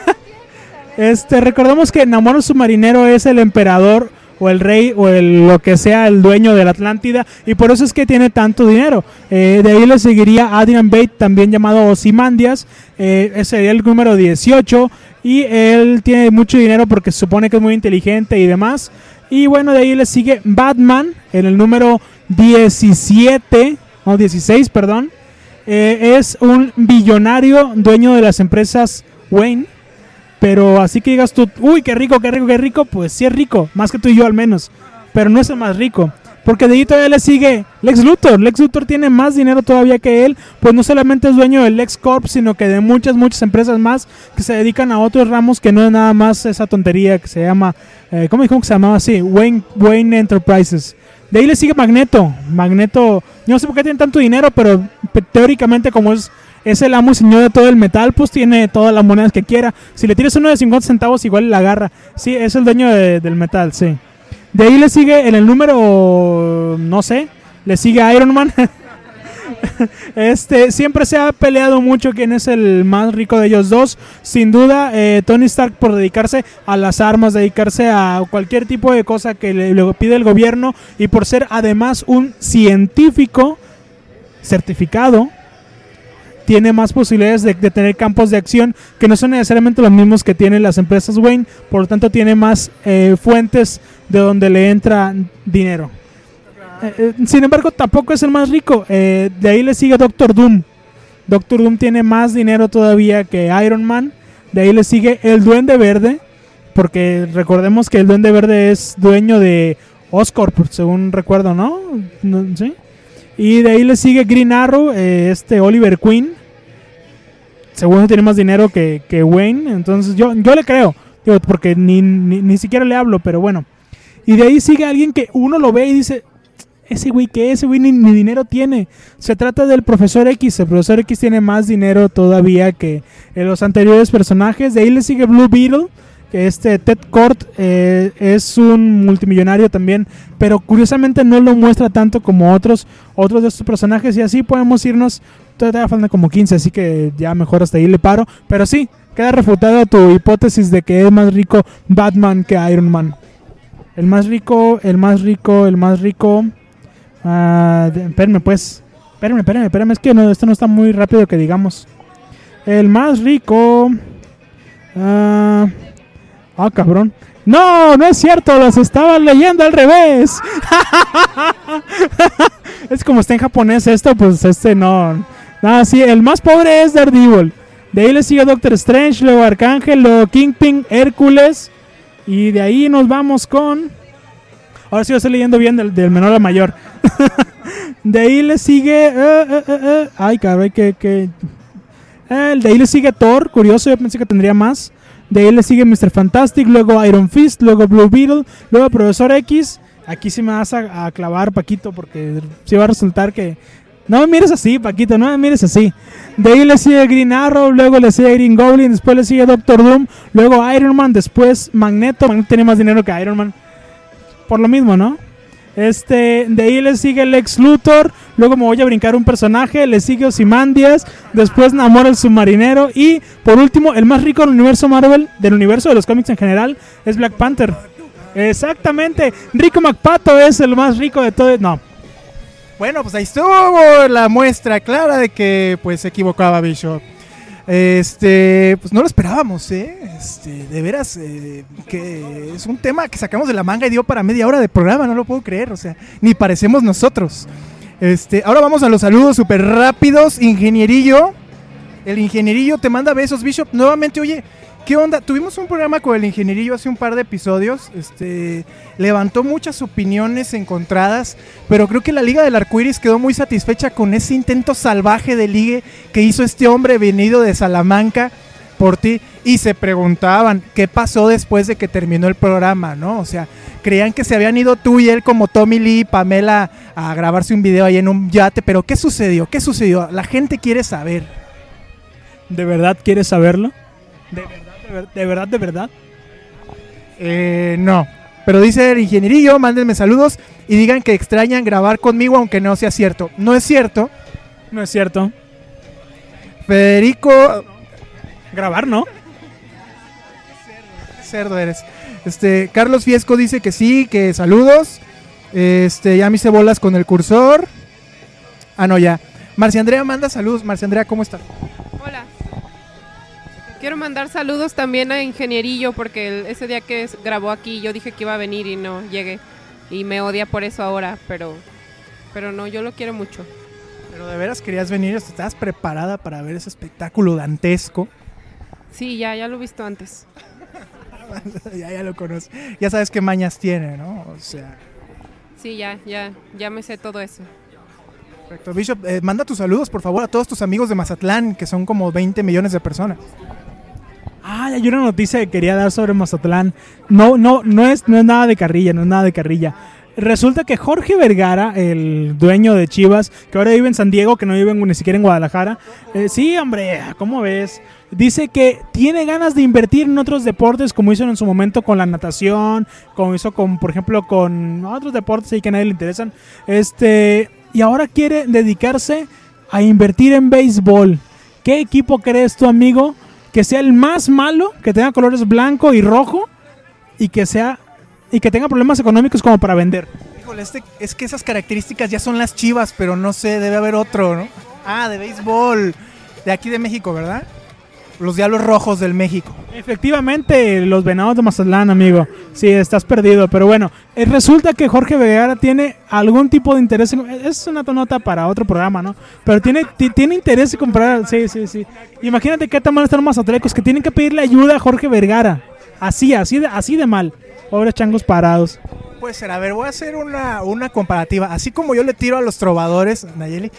este, recordemos que Namor el submarinero es el emperador o el rey o el, lo que sea el dueño de la Atlántida y por eso es que tiene tanto dinero. Eh, de ahí le seguiría Adrian Bate, también llamado Ozymandias, eh, ese sería el número 18 y él tiene mucho dinero porque se supone que es muy inteligente y demás. Y bueno, de ahí le sigue Batman en el número 17, o 16, perdón. Eh, es un billonario dueño de las empresas Wayne. Pero así que digas tú, uy, qué rico, qué rico, qué rico, pues sí es rico, más que tú y yo al menos. Pero no es el más rico. Porque de ahí todavía le sigue Lex Luthor. Lex Luthor tiene más dinero todavía que él. Pues no solamente es dueño del Lex Corp, sino que de muchas, muchas empresas más que se dedican a otros ramos que no es nada más esa tontería que se llama, eh, ¿cómo dijo que se llamaba así? Wayne, Wayne Enterprises. De ahí le sigue Magneto. Magneto, yo no sé por qué tiene tanto dinero, pero pe- teóricamente como es, es el amo y señor de todo el metal, pues tiene todas las monedas que quiera. Si le tiras uno de 50 centavos, igual la agarra. Sí, es el dueño de- del metal, sí. De ahí le sigue en el número, no sé, le sigue Iron Man. este, siempre se ha peleado mucho quién es el más rico de ellos dos. Sin duda, eh, Tony Stark por dedicarse a las armas, dedicarse a cualquier tipo de cosa que le, le pide el gobierno y por ser además un científico certificado tiene más posibilidades de, tener campos de acción que no son necesariamente los mismos que tienen las empresas Wayne, por lo tanto tiene más eh, fuentes de donde le entra dinero. Eh, eh, sin embargo, tampoco es el más rico. Eh, de ahí le sigue Doctor Doom. Doctor Doom tiene más dinero todavía que Iron Man. De ahí le sigue el Duende Verde, porque recordemos que el Duende Verde es dueño de Oscorp, según recuerdo. ¿No? ¿Sí? Y de ahí le sigue Green Arrow, eh, este Oliver Queen. Según tiene más dinero que, que Wayne. Entonces yo, yo le creo. Digo, porque ni, ni, ni siquiera le hablo, pero bueno. Y de ahí sigue alguien que uno lo ve y dice, ese güey que ese güey ni, ni dinero tiene. Se trata del profesor X. El profesor X tiene más dinero todavía que los anteriores personajes. De ahí le sigue Blue Beetle. Que este Ted Kort eh, es un multimillonario también, pero curiosamente no lo muestra tanto como otros otros de estos personajes y así podemos irnos. Todavía faltan como 15, así que ya mejor hasta ahí le paro. Pero sí, queda refutada tu hipótesis de que es más rico Batman que Iron Man. El más rico, el más rico, el más rico. Ah, de- espérame, pues. Espérame, espérame, espérame. Es que no, esto no está muy rápido que digamos. El más rico. Ah, cabrón. No, no es cierto, los estaba leyendo al revés. es como está en japonés esto, pues este no. Nada, sí, el más pobre es Daredevil. De ahí le sigue Doctor Strange, luego Arcángel, luego Kingpin, Hércules. Y de ahí nos vamos con. Ahora sí lo estoy leyendo bien del, del menor al mayor. de ahí le sigue. eh, eh, eh, eh. Ay, caray, que. que... Eh, de ahí le sigue Thor, curioso, yo pensé que tendría más. De ahí le sigue Mr. Fantastic, luego Iron Fist, luego Blue Beetle, luego Profesor X. Aquí sí me vas a, clavar, Paquito, porque sí va a resultar que. No me mires así, Paquito, no me mires así. De ahí le sigue Green Arrow, luego le sigue Green Goblin, después le sigue Doctor Doom, luego Iron Man, después Magneto. Magneto tiene más dinero que Iron Man. Por lo mismo, ¿no? Este, de ahí le sigue Lex Luthor, luego me voy a brincar un personaje, le sigue Ozymandias, después Namor el submarinero y por último, el más rico del universo Marvel, del universo de los cómics en general, es Black Panther. Exactamente, Rico McPato es el más rico de todo. No, Bueno, pues ahí estuvo la muestra clara de que pues se equivocaba Bishop. Este, pues no lo esperábamos, ¿eh? Este, de veras, eh, que es un tema que sacamos de la manga y dio para media hora de programa, no lo puedo creer, o sea, ni parecemos nosotros. Este, ahora vamos a los saludos súper rápidos. Ingenierillo, el ingenierillo te manda besos, Bishop. Nuevamente, oye, ¿qué onda? Tuvimos un programa con el ingenierillo hace un par de episodios. Este, levantó muchas opiniones encontradas, pero creo que la Liga del Arcoiris quedó muy satisfecha con ese intento salvaje de ligue que hizo este hombre venido de Salamanca por ti y se preguntaban qué pasó después de que terminó el programa, ¿no? O sea, creían que se habían ido tú y él como Tommy Lee y Pamela a grabarse un video ahí en un yate, pero ¿qué sucedió? ¿Qué sucedió? La gente quiere saber. ¿de verdad quieres saberlo? ¿De verdad, de, ver- de verdad, de verdad? Eh, no. Pero dice el ingenierillo, mándenme saludos y digan que extrañan grabar conmigo aunque no sea cierto. No es cierto. No es cierto. Federico Grabar, ¿no? Cerdo eres. Este, Carlos Fiesco dice que sí, que saludos. Este, ya me hice bolas con el cursor. Ah, no, ya. Marcia Andrea manda saludos. Marcia Andrea, ¿cómo está? Hola. Quiero mandar saludos también a Ingenierillo porque el- ese día que es- grabó aquí yo dije que iba a venir y no llegué. Y me odia por eso ahora, pero, pero no, yo lo quiero mucho. Pero de veras querías venir, estabas preparada para ver ese espectáculo dantesco. Sí, ya, ya lo he visto antes. ya, ya lo conoces. Ya sabes qué mañas tiene, ¿no? O sea, Sí, ya, ya, ya me sé todo eso. perfecto. Bishop, eh, manda tus saludos, por favor, a todos tus amigos de Mazatlán, que son como 20 millones de personas. Ah, hay una noticia que quería dar sobre Mazatlán. No, no, no es, no es nada de carrilla, no es nada de carrilla. Resulta que Jorge Vergara, el dueño de Chivas, que ahora vive en San Diego, que no vive ni siquiera en Guadalajara, eh, sí, hombre, ¿cómo ves? Dice que tiene ganas de invertir en otros deportes, como hizo en su momento con la natación, como hizo con, por ejemplo, con otros deportes ahí que a nadie le interesan. Este, y ahora quiere dedicarse a invertir en béisbol. ¿Qué equipo crees tu amigo? Que sea el más malo, que tenga colores blanco y rojo y que sea y que tenga problemas económicos como para vender. Híjole, este, es que esas características ya son las chivas, pero no sé, debe haber otro, ¿no? Ah, de béisbol. De aquí de México, ¿verdad? Los Diablos Rojos del México. Efectivamente, los venados de Mazatlán, amigo. Sí, estás perdido, pero bueno, eh, resulta que Jorge Vergara tiene algún tipo de interés. en- es una nota para otro programa, ¿no? Pero tiene, ti- tiene interés en comprar. Sí, sí, sí. Imagínate qué tan mal están los mazatlecos que tienen que pedirle ayuda a Jorge Vergara. Así, así de, así de mal. Pobres changos parados. Puede ser, a ver, voy a hacer una, una comparativa. Así como yo le tiro a los trovadores, Nayeli,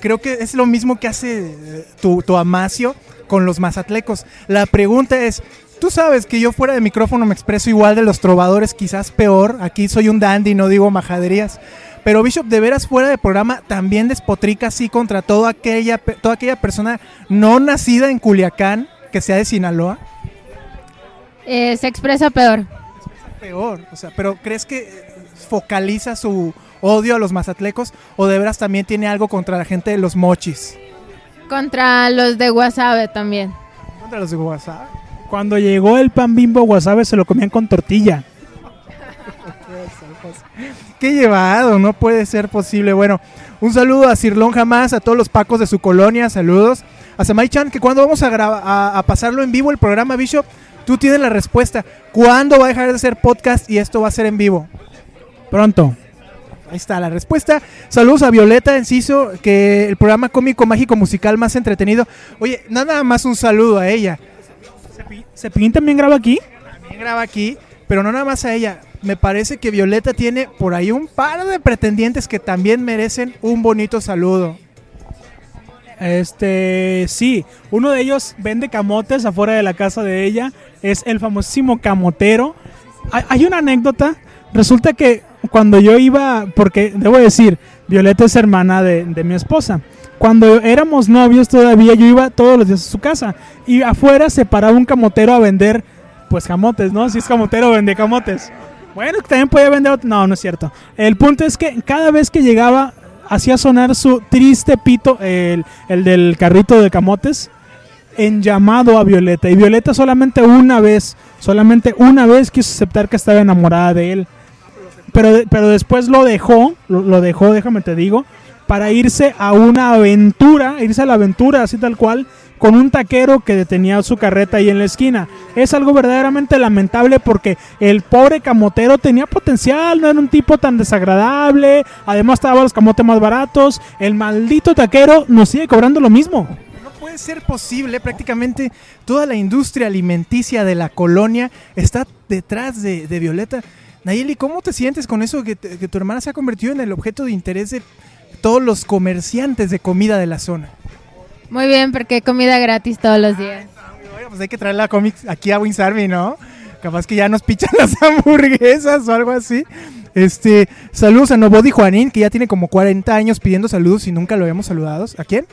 creo que es lo mismo que hace eh, tu, tu Amacio con los mazatlecos. La pregunta es, tú sabes que yo fuera de micrófono me expreso igual de los trovadores, quizás peor. Aquí soy un dandy, no digo majaderías. Pero Bishop, de veras fuera de programa, también despotrica así contra toda aquella, toda aquella persona no nacida en Culiacán, que sea de Sinaloa. Eh, se expresa peor. Peor, o sea, pero ¿crees que focaliza su odio a los mazatlecos o de veras también tiene algo contra la gente de los mochis? Contra los de Guasave también. Contra los de WhatsApp. Cuando llegó el pan bimbo wasabi se lo comían con tortilla. Qué llevado, no puede ser posible. Bueno, un saludo a Cirlón Jamás, a todos los pacos de su colonia, saludos. A Samay-chan, que cuando vamos a, a, a pasarlo en vivo el programa Bishop, tú tienes la respuesta. ¿Cuándo va a dejar de ser podcast y esto va a ser en vivo? Pronto. Ahí está la respuesta. Saludos a Violeta Enciso, que el programa cómico mágico musical más entretenido. Oye, nada más un saludo a ella. ¿Cepillín también graba aquí? También graba aquí, pero no nada más a ella. Me parece que Violeta tiene por ahí un par de pretendientes que también merecen un bonito saludo. Este, sí, uno de ellos vende camotes afuera de la casa de ella, es el famosísimo camotero. Hay, hay una anécdota, resulta que cuando yo iba, porque debo decir, Violeta es hermana de, de mi esposa. Cuando éramos novios todavía yo iba todos los días a su casa y afuera se paraba un camotero a vender pues camotes, ¿no? Si es camotero vende camotes. Bueno, también puede vender otro- No, no es cierto. El punto es que cada vez que llegaba hacía sonar su triste pito, el, el del carrito de camotes, en llamado a Violeta. Y Violeta solamente una vez, solamente una vez quiso aceptar que estaba enamorada de él. Pero, pero después lo dejó, lo, dejó, déjame te digo, para irse a una aventura, irse a la aventura, así tal cual, con un taquero que detenía su carreta ahí en la esquina. Es algo verdaderamente lamentable porque el pobre camotero tenía potencial, no era un tipo tan desagradable, además estaba los camotes más baratos, el maldito taquero nos sigue cobrando lo mismo. No puede ser posible, prácticamente toda la industria alimenticia de la colonia está detrás de, de Violeta. Nayeli, ¿cómo te sientes con eso que, te- que tu hermana se ha convertido en el objeto de interés de todos los comerciantes de comida de la zona? Muy bien, porque hay comida gratis todos los días. Oiga, pues hay que traer la cómics aquí a Wings Army, ¿no? Capaz que ya nos pichan las hamburguesas o algo así. Este, saludos a Nobody Juanín, que ya tiene como 40 años pidiendo saludos y nunca lo habíamos saludado. ¿A quién?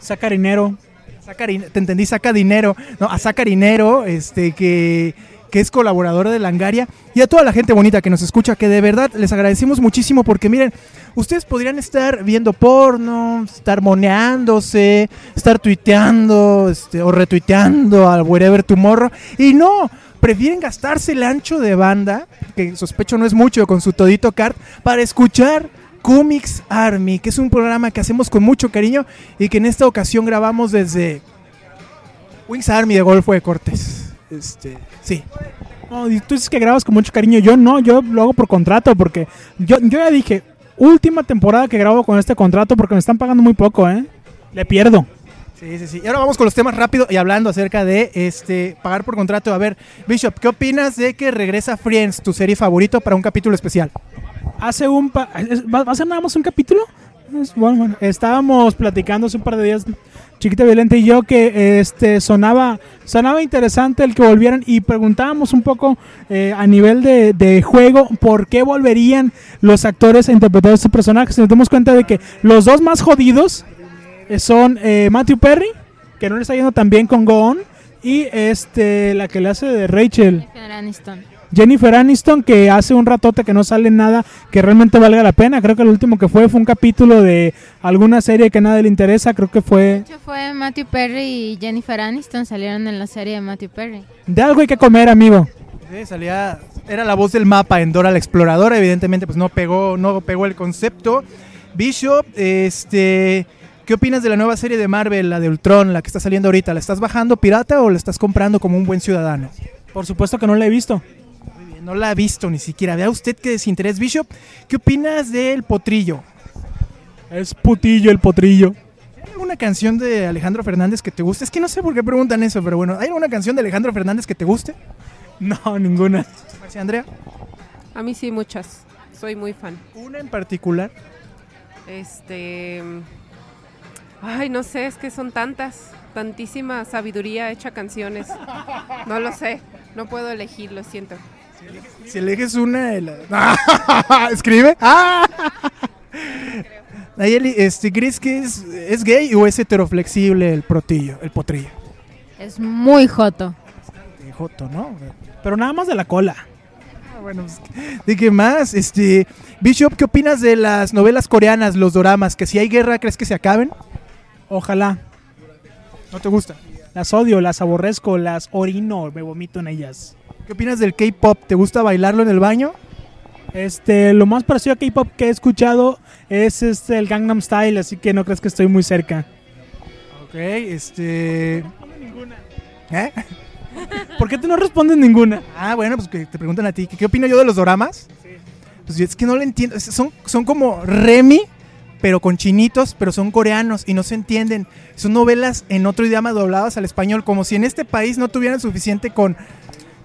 Saca dinero. Saca din- te entendí, saca dinero. No, a Saca dinero, este, que, que es colaborador de Langaria. Y a toda la gente bonita que nos escucha, que de verdad les agradecemos muchísimo porque miren, ustedes podrían estar viendo porno, estar moneándose, estar tuiteando, este, o retuiteando al Wherever Tomorrow. Y no, prefieren gastarse el ancho de banda, que sospecho no es mucho, con su todito cart, para escuchar Comics Army, que es un programa que hacemos con mucho cariño y que en esta ocasión grabamos desde Wings Army de Golfo de Cortés. Este, sí. No, y tú dices que grabas con mucho cariño. Yo no, yo lo hago por contrato porque yo, yo ya dije, última temporada que grabo con este contrato porque me están pagando muy poco, ¿eh? Le pierdo. Sí, sí, sí. Y ahora vamos con los temas rápido y hablando acerca de este pagar por contrato. A ver, Bishop, ¿qué opinas de que regresa Friends, tu serie favorito, para un capítulo especial? Hace un... pa- es- ¿Va va a ser nada más un capítulo? Estábamos platicando hace un par de días, Chiquita Violenta y yo, que este sonaba sonaba interesante el que volvieran y preguntábamos un poco eh, a nivel de, juego por qué volverían los actores a interpretar a estos personajes. Nos damos cuenta de que los dos más jodidos eh, son eh, Matthew Perry, que no le está yendo tan bien con Go y este la que le hace de Rachel. Aniston. Jennifer Aniston, que hace un ratote que no sale nada que realmente valga la pena. Creo que el último que fue fue un capítulo de alguna serie que a nadie le interesa. Creo que fue De hecho, fue Matthew Perry y Jennifer Aniston salieron en la serie de Matthew Perry. de algo hay que comer, amigo. Sí, salía, era la voz del mapa en Dora la Exploradora, evidentemente pues no pegó, no pegó el concepto. Bishop, este, ¿qué opinas de la nueva serie de Marvel, la de Ultron, la que está saliendo ahorita? ¿La estás bajando pirata o la estás comprando como un buen ciudadano? Por supuesto que no la he visto. No la ha visto ni siquiera. Vea usted qué desinterés, Bishop. ¿Qué opinas del potrillo? Es putillo el potrillo. ¿Hay alguna canción de Alejandro Fernández que te guste? Es que no sé por qué preguntan eso, pero bueno, ¿hay alguna canción de Alejandro Fernández que te guste? No, ninguna. Gracias, Andrea. A mí sí, muchas. Soy muy fan. Una en particular. Este. Ay, no sé, es que son tantas. Tantísima sabiduría hecha canciones. No lo sé. No puedo elegir, lo siento. Si eliges una de las... ¿Escribe? ¡Ah! Nayeli, este, ¿crees que es, es gay o es heteroflexible el protillo, el potrillo? Es muy joto. de Joto, ¿no? Pero nada más de la cola. Ah, bueno, pues, ¿de qué más? Este, Bishop, ¿qué opinas de las novelas coreanas, los doramas? Que si hay guerra, ¿crees que se acaben? Ojalá. ¿No te gusta? Las odio, las aborrezco, las orino, me vomito en ellas. ¿Qué opinas del K-pop? ¿Te gusta bailarlo en el baño? Este, lo más parecido a K-pop que he escuchado es este el Gangnam Style, así que no crees que estoy muy cerca. Ok, este. ¿Eh? ¿Por qué tú no respondes ninguna? Ah, bueno, pues que te preguntan a ti. ¿Qué, qué opino yo de los doramas? Pues yo es que no lo entiendo. Son, son como Remy, pero con chinitos, pero son coreanos y no se entienden. Son novelas en otro idioma dobladas al español, como si en este país no tuvieran suficiente con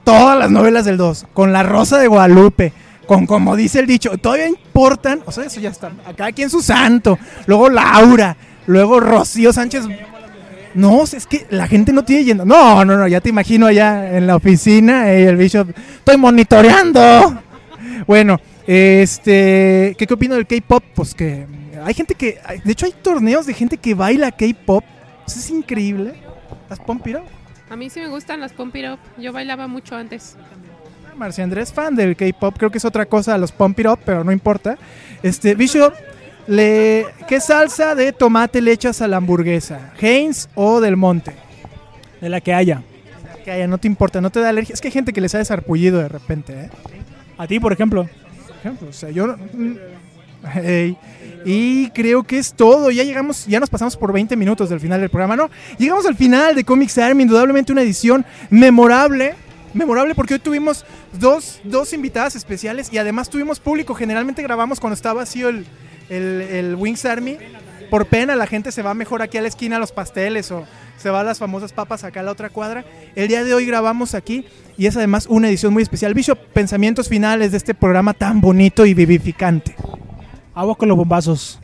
todas las novelas del 2, con La Rosa de Guadalupe, con como dice el dicho, todavía importan, o sea, eso ya está, acá quien su santo, luego Laura, luego Rocío Sánchez. No, es que la gente no tiene yendo. No, no, no, ya te imagino allá en la oficina, eh, el Bishop, estoy monitoreando. Bueno, este, ¿qué, qué opino del K-pop? Pues que hay gente que, de hecho hay torneos de gente que baila K-pop. Eso es increíble. ¿Las Pump It Up? A mí sí me gustan las Pump It Up. Yo bailaba mucho antes. Marcia Andrés, fan del K-pop, creo que es otra cosa a los Pump It Up, pero no importa. Este, Bishop, le, ¿qué salsa de tomate le echas a la hamburguesa? ¿Heinz o del Monte? De la que haya. Que haya, no te importa, no te da alergia. Es que hay gente que les ha desarpullido de repente, ¿eh? A ti, por ejemplo. Ejemplo, o sea, yo... mm. Y creo que es todo. Ya llegamos, ya nos pasamos por 20 minutos del final del programa, ¿no? Llegamos al final de Comics Army, indudablemente una edición memorable. Memorable porque hoy tuvimos dos, dos invitadas especiales y además tuvimos público. Generalmente grabamos cuando está vacío el, el Wings Army. Por pena la gente se va mejor aquí a la esquina a los pasteles o se va a las famosas papas acá a la otra cuadra. El día de hoy grabamos aquí y es además una edición muy especial. Bishop, pensamientos finales de este programa tan bonito y vivificante. Agua con los bombazos.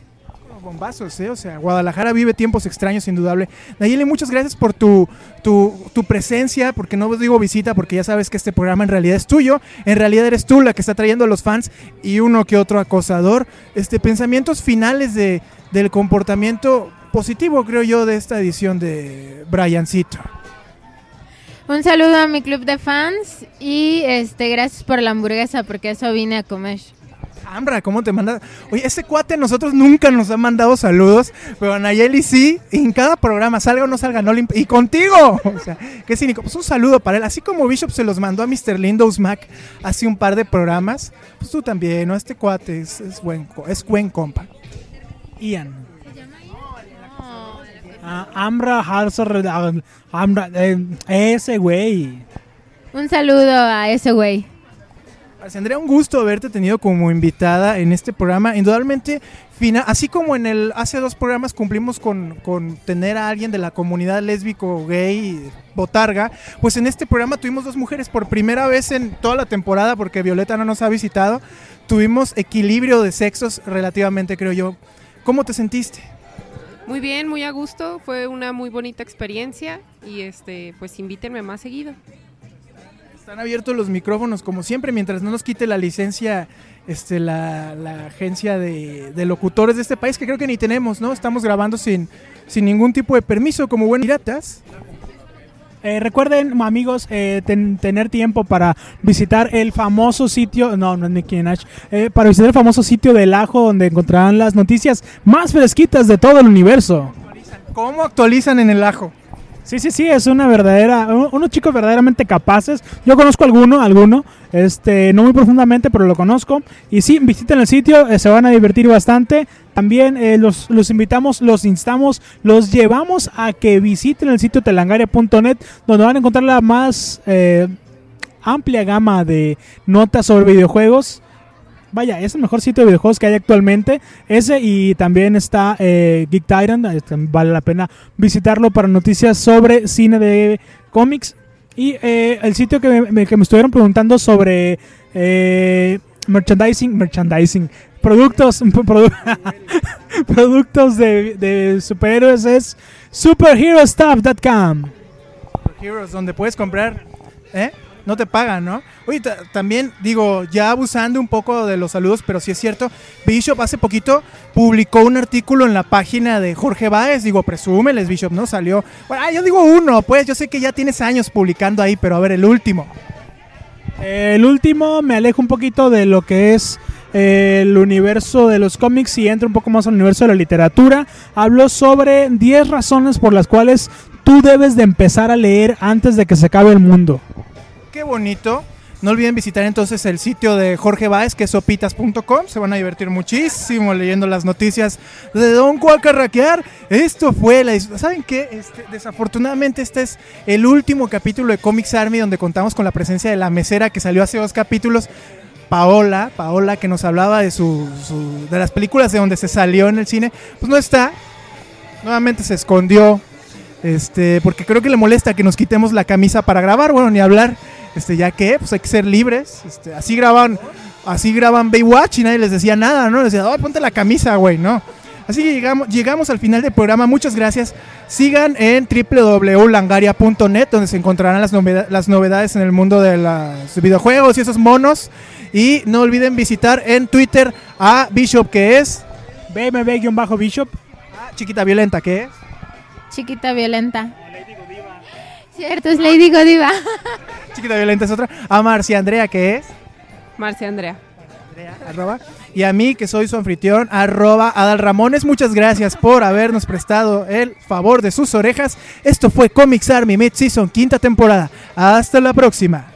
Bombazos, ¿eh? O sea, Guadalajara vive tiempos extraños, indudable. Nayeli, muchas gracias por tu, tu, tu presencia, porque no digo visita, porque ya sabes que este programa en realidad es tuyo. En realidad eres tú la que está trayendo a los fans y uno que otro acosador. Este, pensamientos finales de, del comportamiento positivo, creo yo, de esta edición de Briancito. Un saludo a mi club de fans y este gracias por la hamburguesa porque eso vine a comer. Ambra, ¿cómo te manda? Oye, ese cuate a nosotros nunca nos ha mandado saludos, pero a Nayeli sí, y en cada programa, salga o no salga, no le y contigo. O sea, qué cínico. Pues un saludo para él. Así como Bishop se los mandó a Mr. Lindos Mac hace un par de programas, pues tú también, ¿no? Este cuate es, es buen, es buen compa. Ian. Ah, Ambra Harzer. ah, Ambra. eh, ese güey. Un saludo a ese güey. Andrea, un gusto haberte tenido como invitada en este programa. Indudablemente, fina, así como en el hace dos programas cumplimos con, con tener a alguien de la comunidad lésbico, gay, botarga, pues en este programa tuvimos dos mujeres por primera vez en toda la temporada, porque Violeta no nos ha visitado. Tuvimos equilibrio de sexos relativamente, creo yo. ¿Cómo te sentiste? Muy bien, muy a gusto. Fue una muy bonita experiencia. Y este, pues invítenme más seguido. Están abiertos los micrófonos como siempre, mientras no nos quite la licencia este, la, la agencia de, de locutores de este país, que creo que ni tenemos, ¿no? Estamos grabando sin, sin ningún tipo de permiso, como buenos piratas. Eh, recuerden, amigos, eh, ten- tener tiempo para visitar el famoso sitio, no, no es Nicki Minaj, eh, para visitar el famoso sitio del ajo donde encontrarán las noticias más fresquitas de todo el universo. ¿Cómo actualizan en el ajo? Sí, sí, sí, es una verdadera, un- unos chicos verdaderamente capaces. Yo conozco alguno, alguno, este, no muy profundamente, pero lo conozco. Y sí, visiten el sitio, eh, se van a divertir bastante. También eh, los, los invitamos, los instamos, los llevamos a que visiten el sitio telangaria.net, donde van a encontrar la más eh, amplia gama de notas sobre videojuegos. Vaya, es el mejor sitio de videojuegos que hay actualmente. Ese y también está eh, Geek Tyrant. este, vale la pena visitarlo para noticias sobre cine de cómics. Y eh, el sitio que me, estuvieron preguntando sobre eh, merchandising, merchandising, productos, produ- productos de, superhéroes es superherostuff.com. Heroes, donde puedes comprar. ¿Eh? No te pagan, ¿no? Oye, ta- también digo, ya abusando un poco de los saludos, pero sí es cierto, Bishop hace poquito publicó un artículo en la página de Jorge Báez, digo, presúmeles, Bishop, ¿no? Salió, bueno, ah, yo digo uno, pues yo sé que ya tienes años publicando ahí, pero a ver, el último. El último me aleja un poquito de lo que es eh, el universo de los cómics y entra un poco más al universo de la literatura. Habló sobre 10 razones por las cuales tú debes de empezar a leer antes de que se acabe el mundo. Qué bonito. No olviden visitar entonces el sitio de Jorge Báez, que es sopitas.com. Se van a divertir muchísimo leyendo las noticias de Don Cuacarraquear. Esto fue la... ¿Saben qué? Este, desafortunadamente este es el último capítulo de Comics Army donde contamos con la presencia de la mesera que salió hace dos capítulos. Paola, Paola que nos hablaba de, su, su- de las películas de donde se salió en el cine. Pues no está. Nuevamente se escondió. Este, porque creo que le molesta que nos quitemos la camisa para grabar. Bueno, ni hablar. Este, ya que, pues hay que ser libres. Este, así graban, así graban Baywatch y nadie les decía nada, ¿no? Les decía, "Ay, ponte la camisa, güey, ¿no? Así que llegamos, llegamos al final del programa. Muchas gracias. Sigan en www.langaria.net, donde se encontrarán las, noveda- las novedades en el mundo de los videojuegos y esos monos. Y no olviden visitar en Twitter a Bishop, que es BMB-Bishop. a Chiquita Violenta, que es Chiquita violenta. Cierto, es Lady Godiva. Chiquita Violenta es otra. A Marcia Andrea, que es Marcia Andrea. arroba, y a mí, que soy su anfitrión, arroba Adal Ramones. Muchas gracias por habernos prestado el favor de sus orejas. Esto fue Comics Army Mid Season, quinta temporada. Hasta la próxima.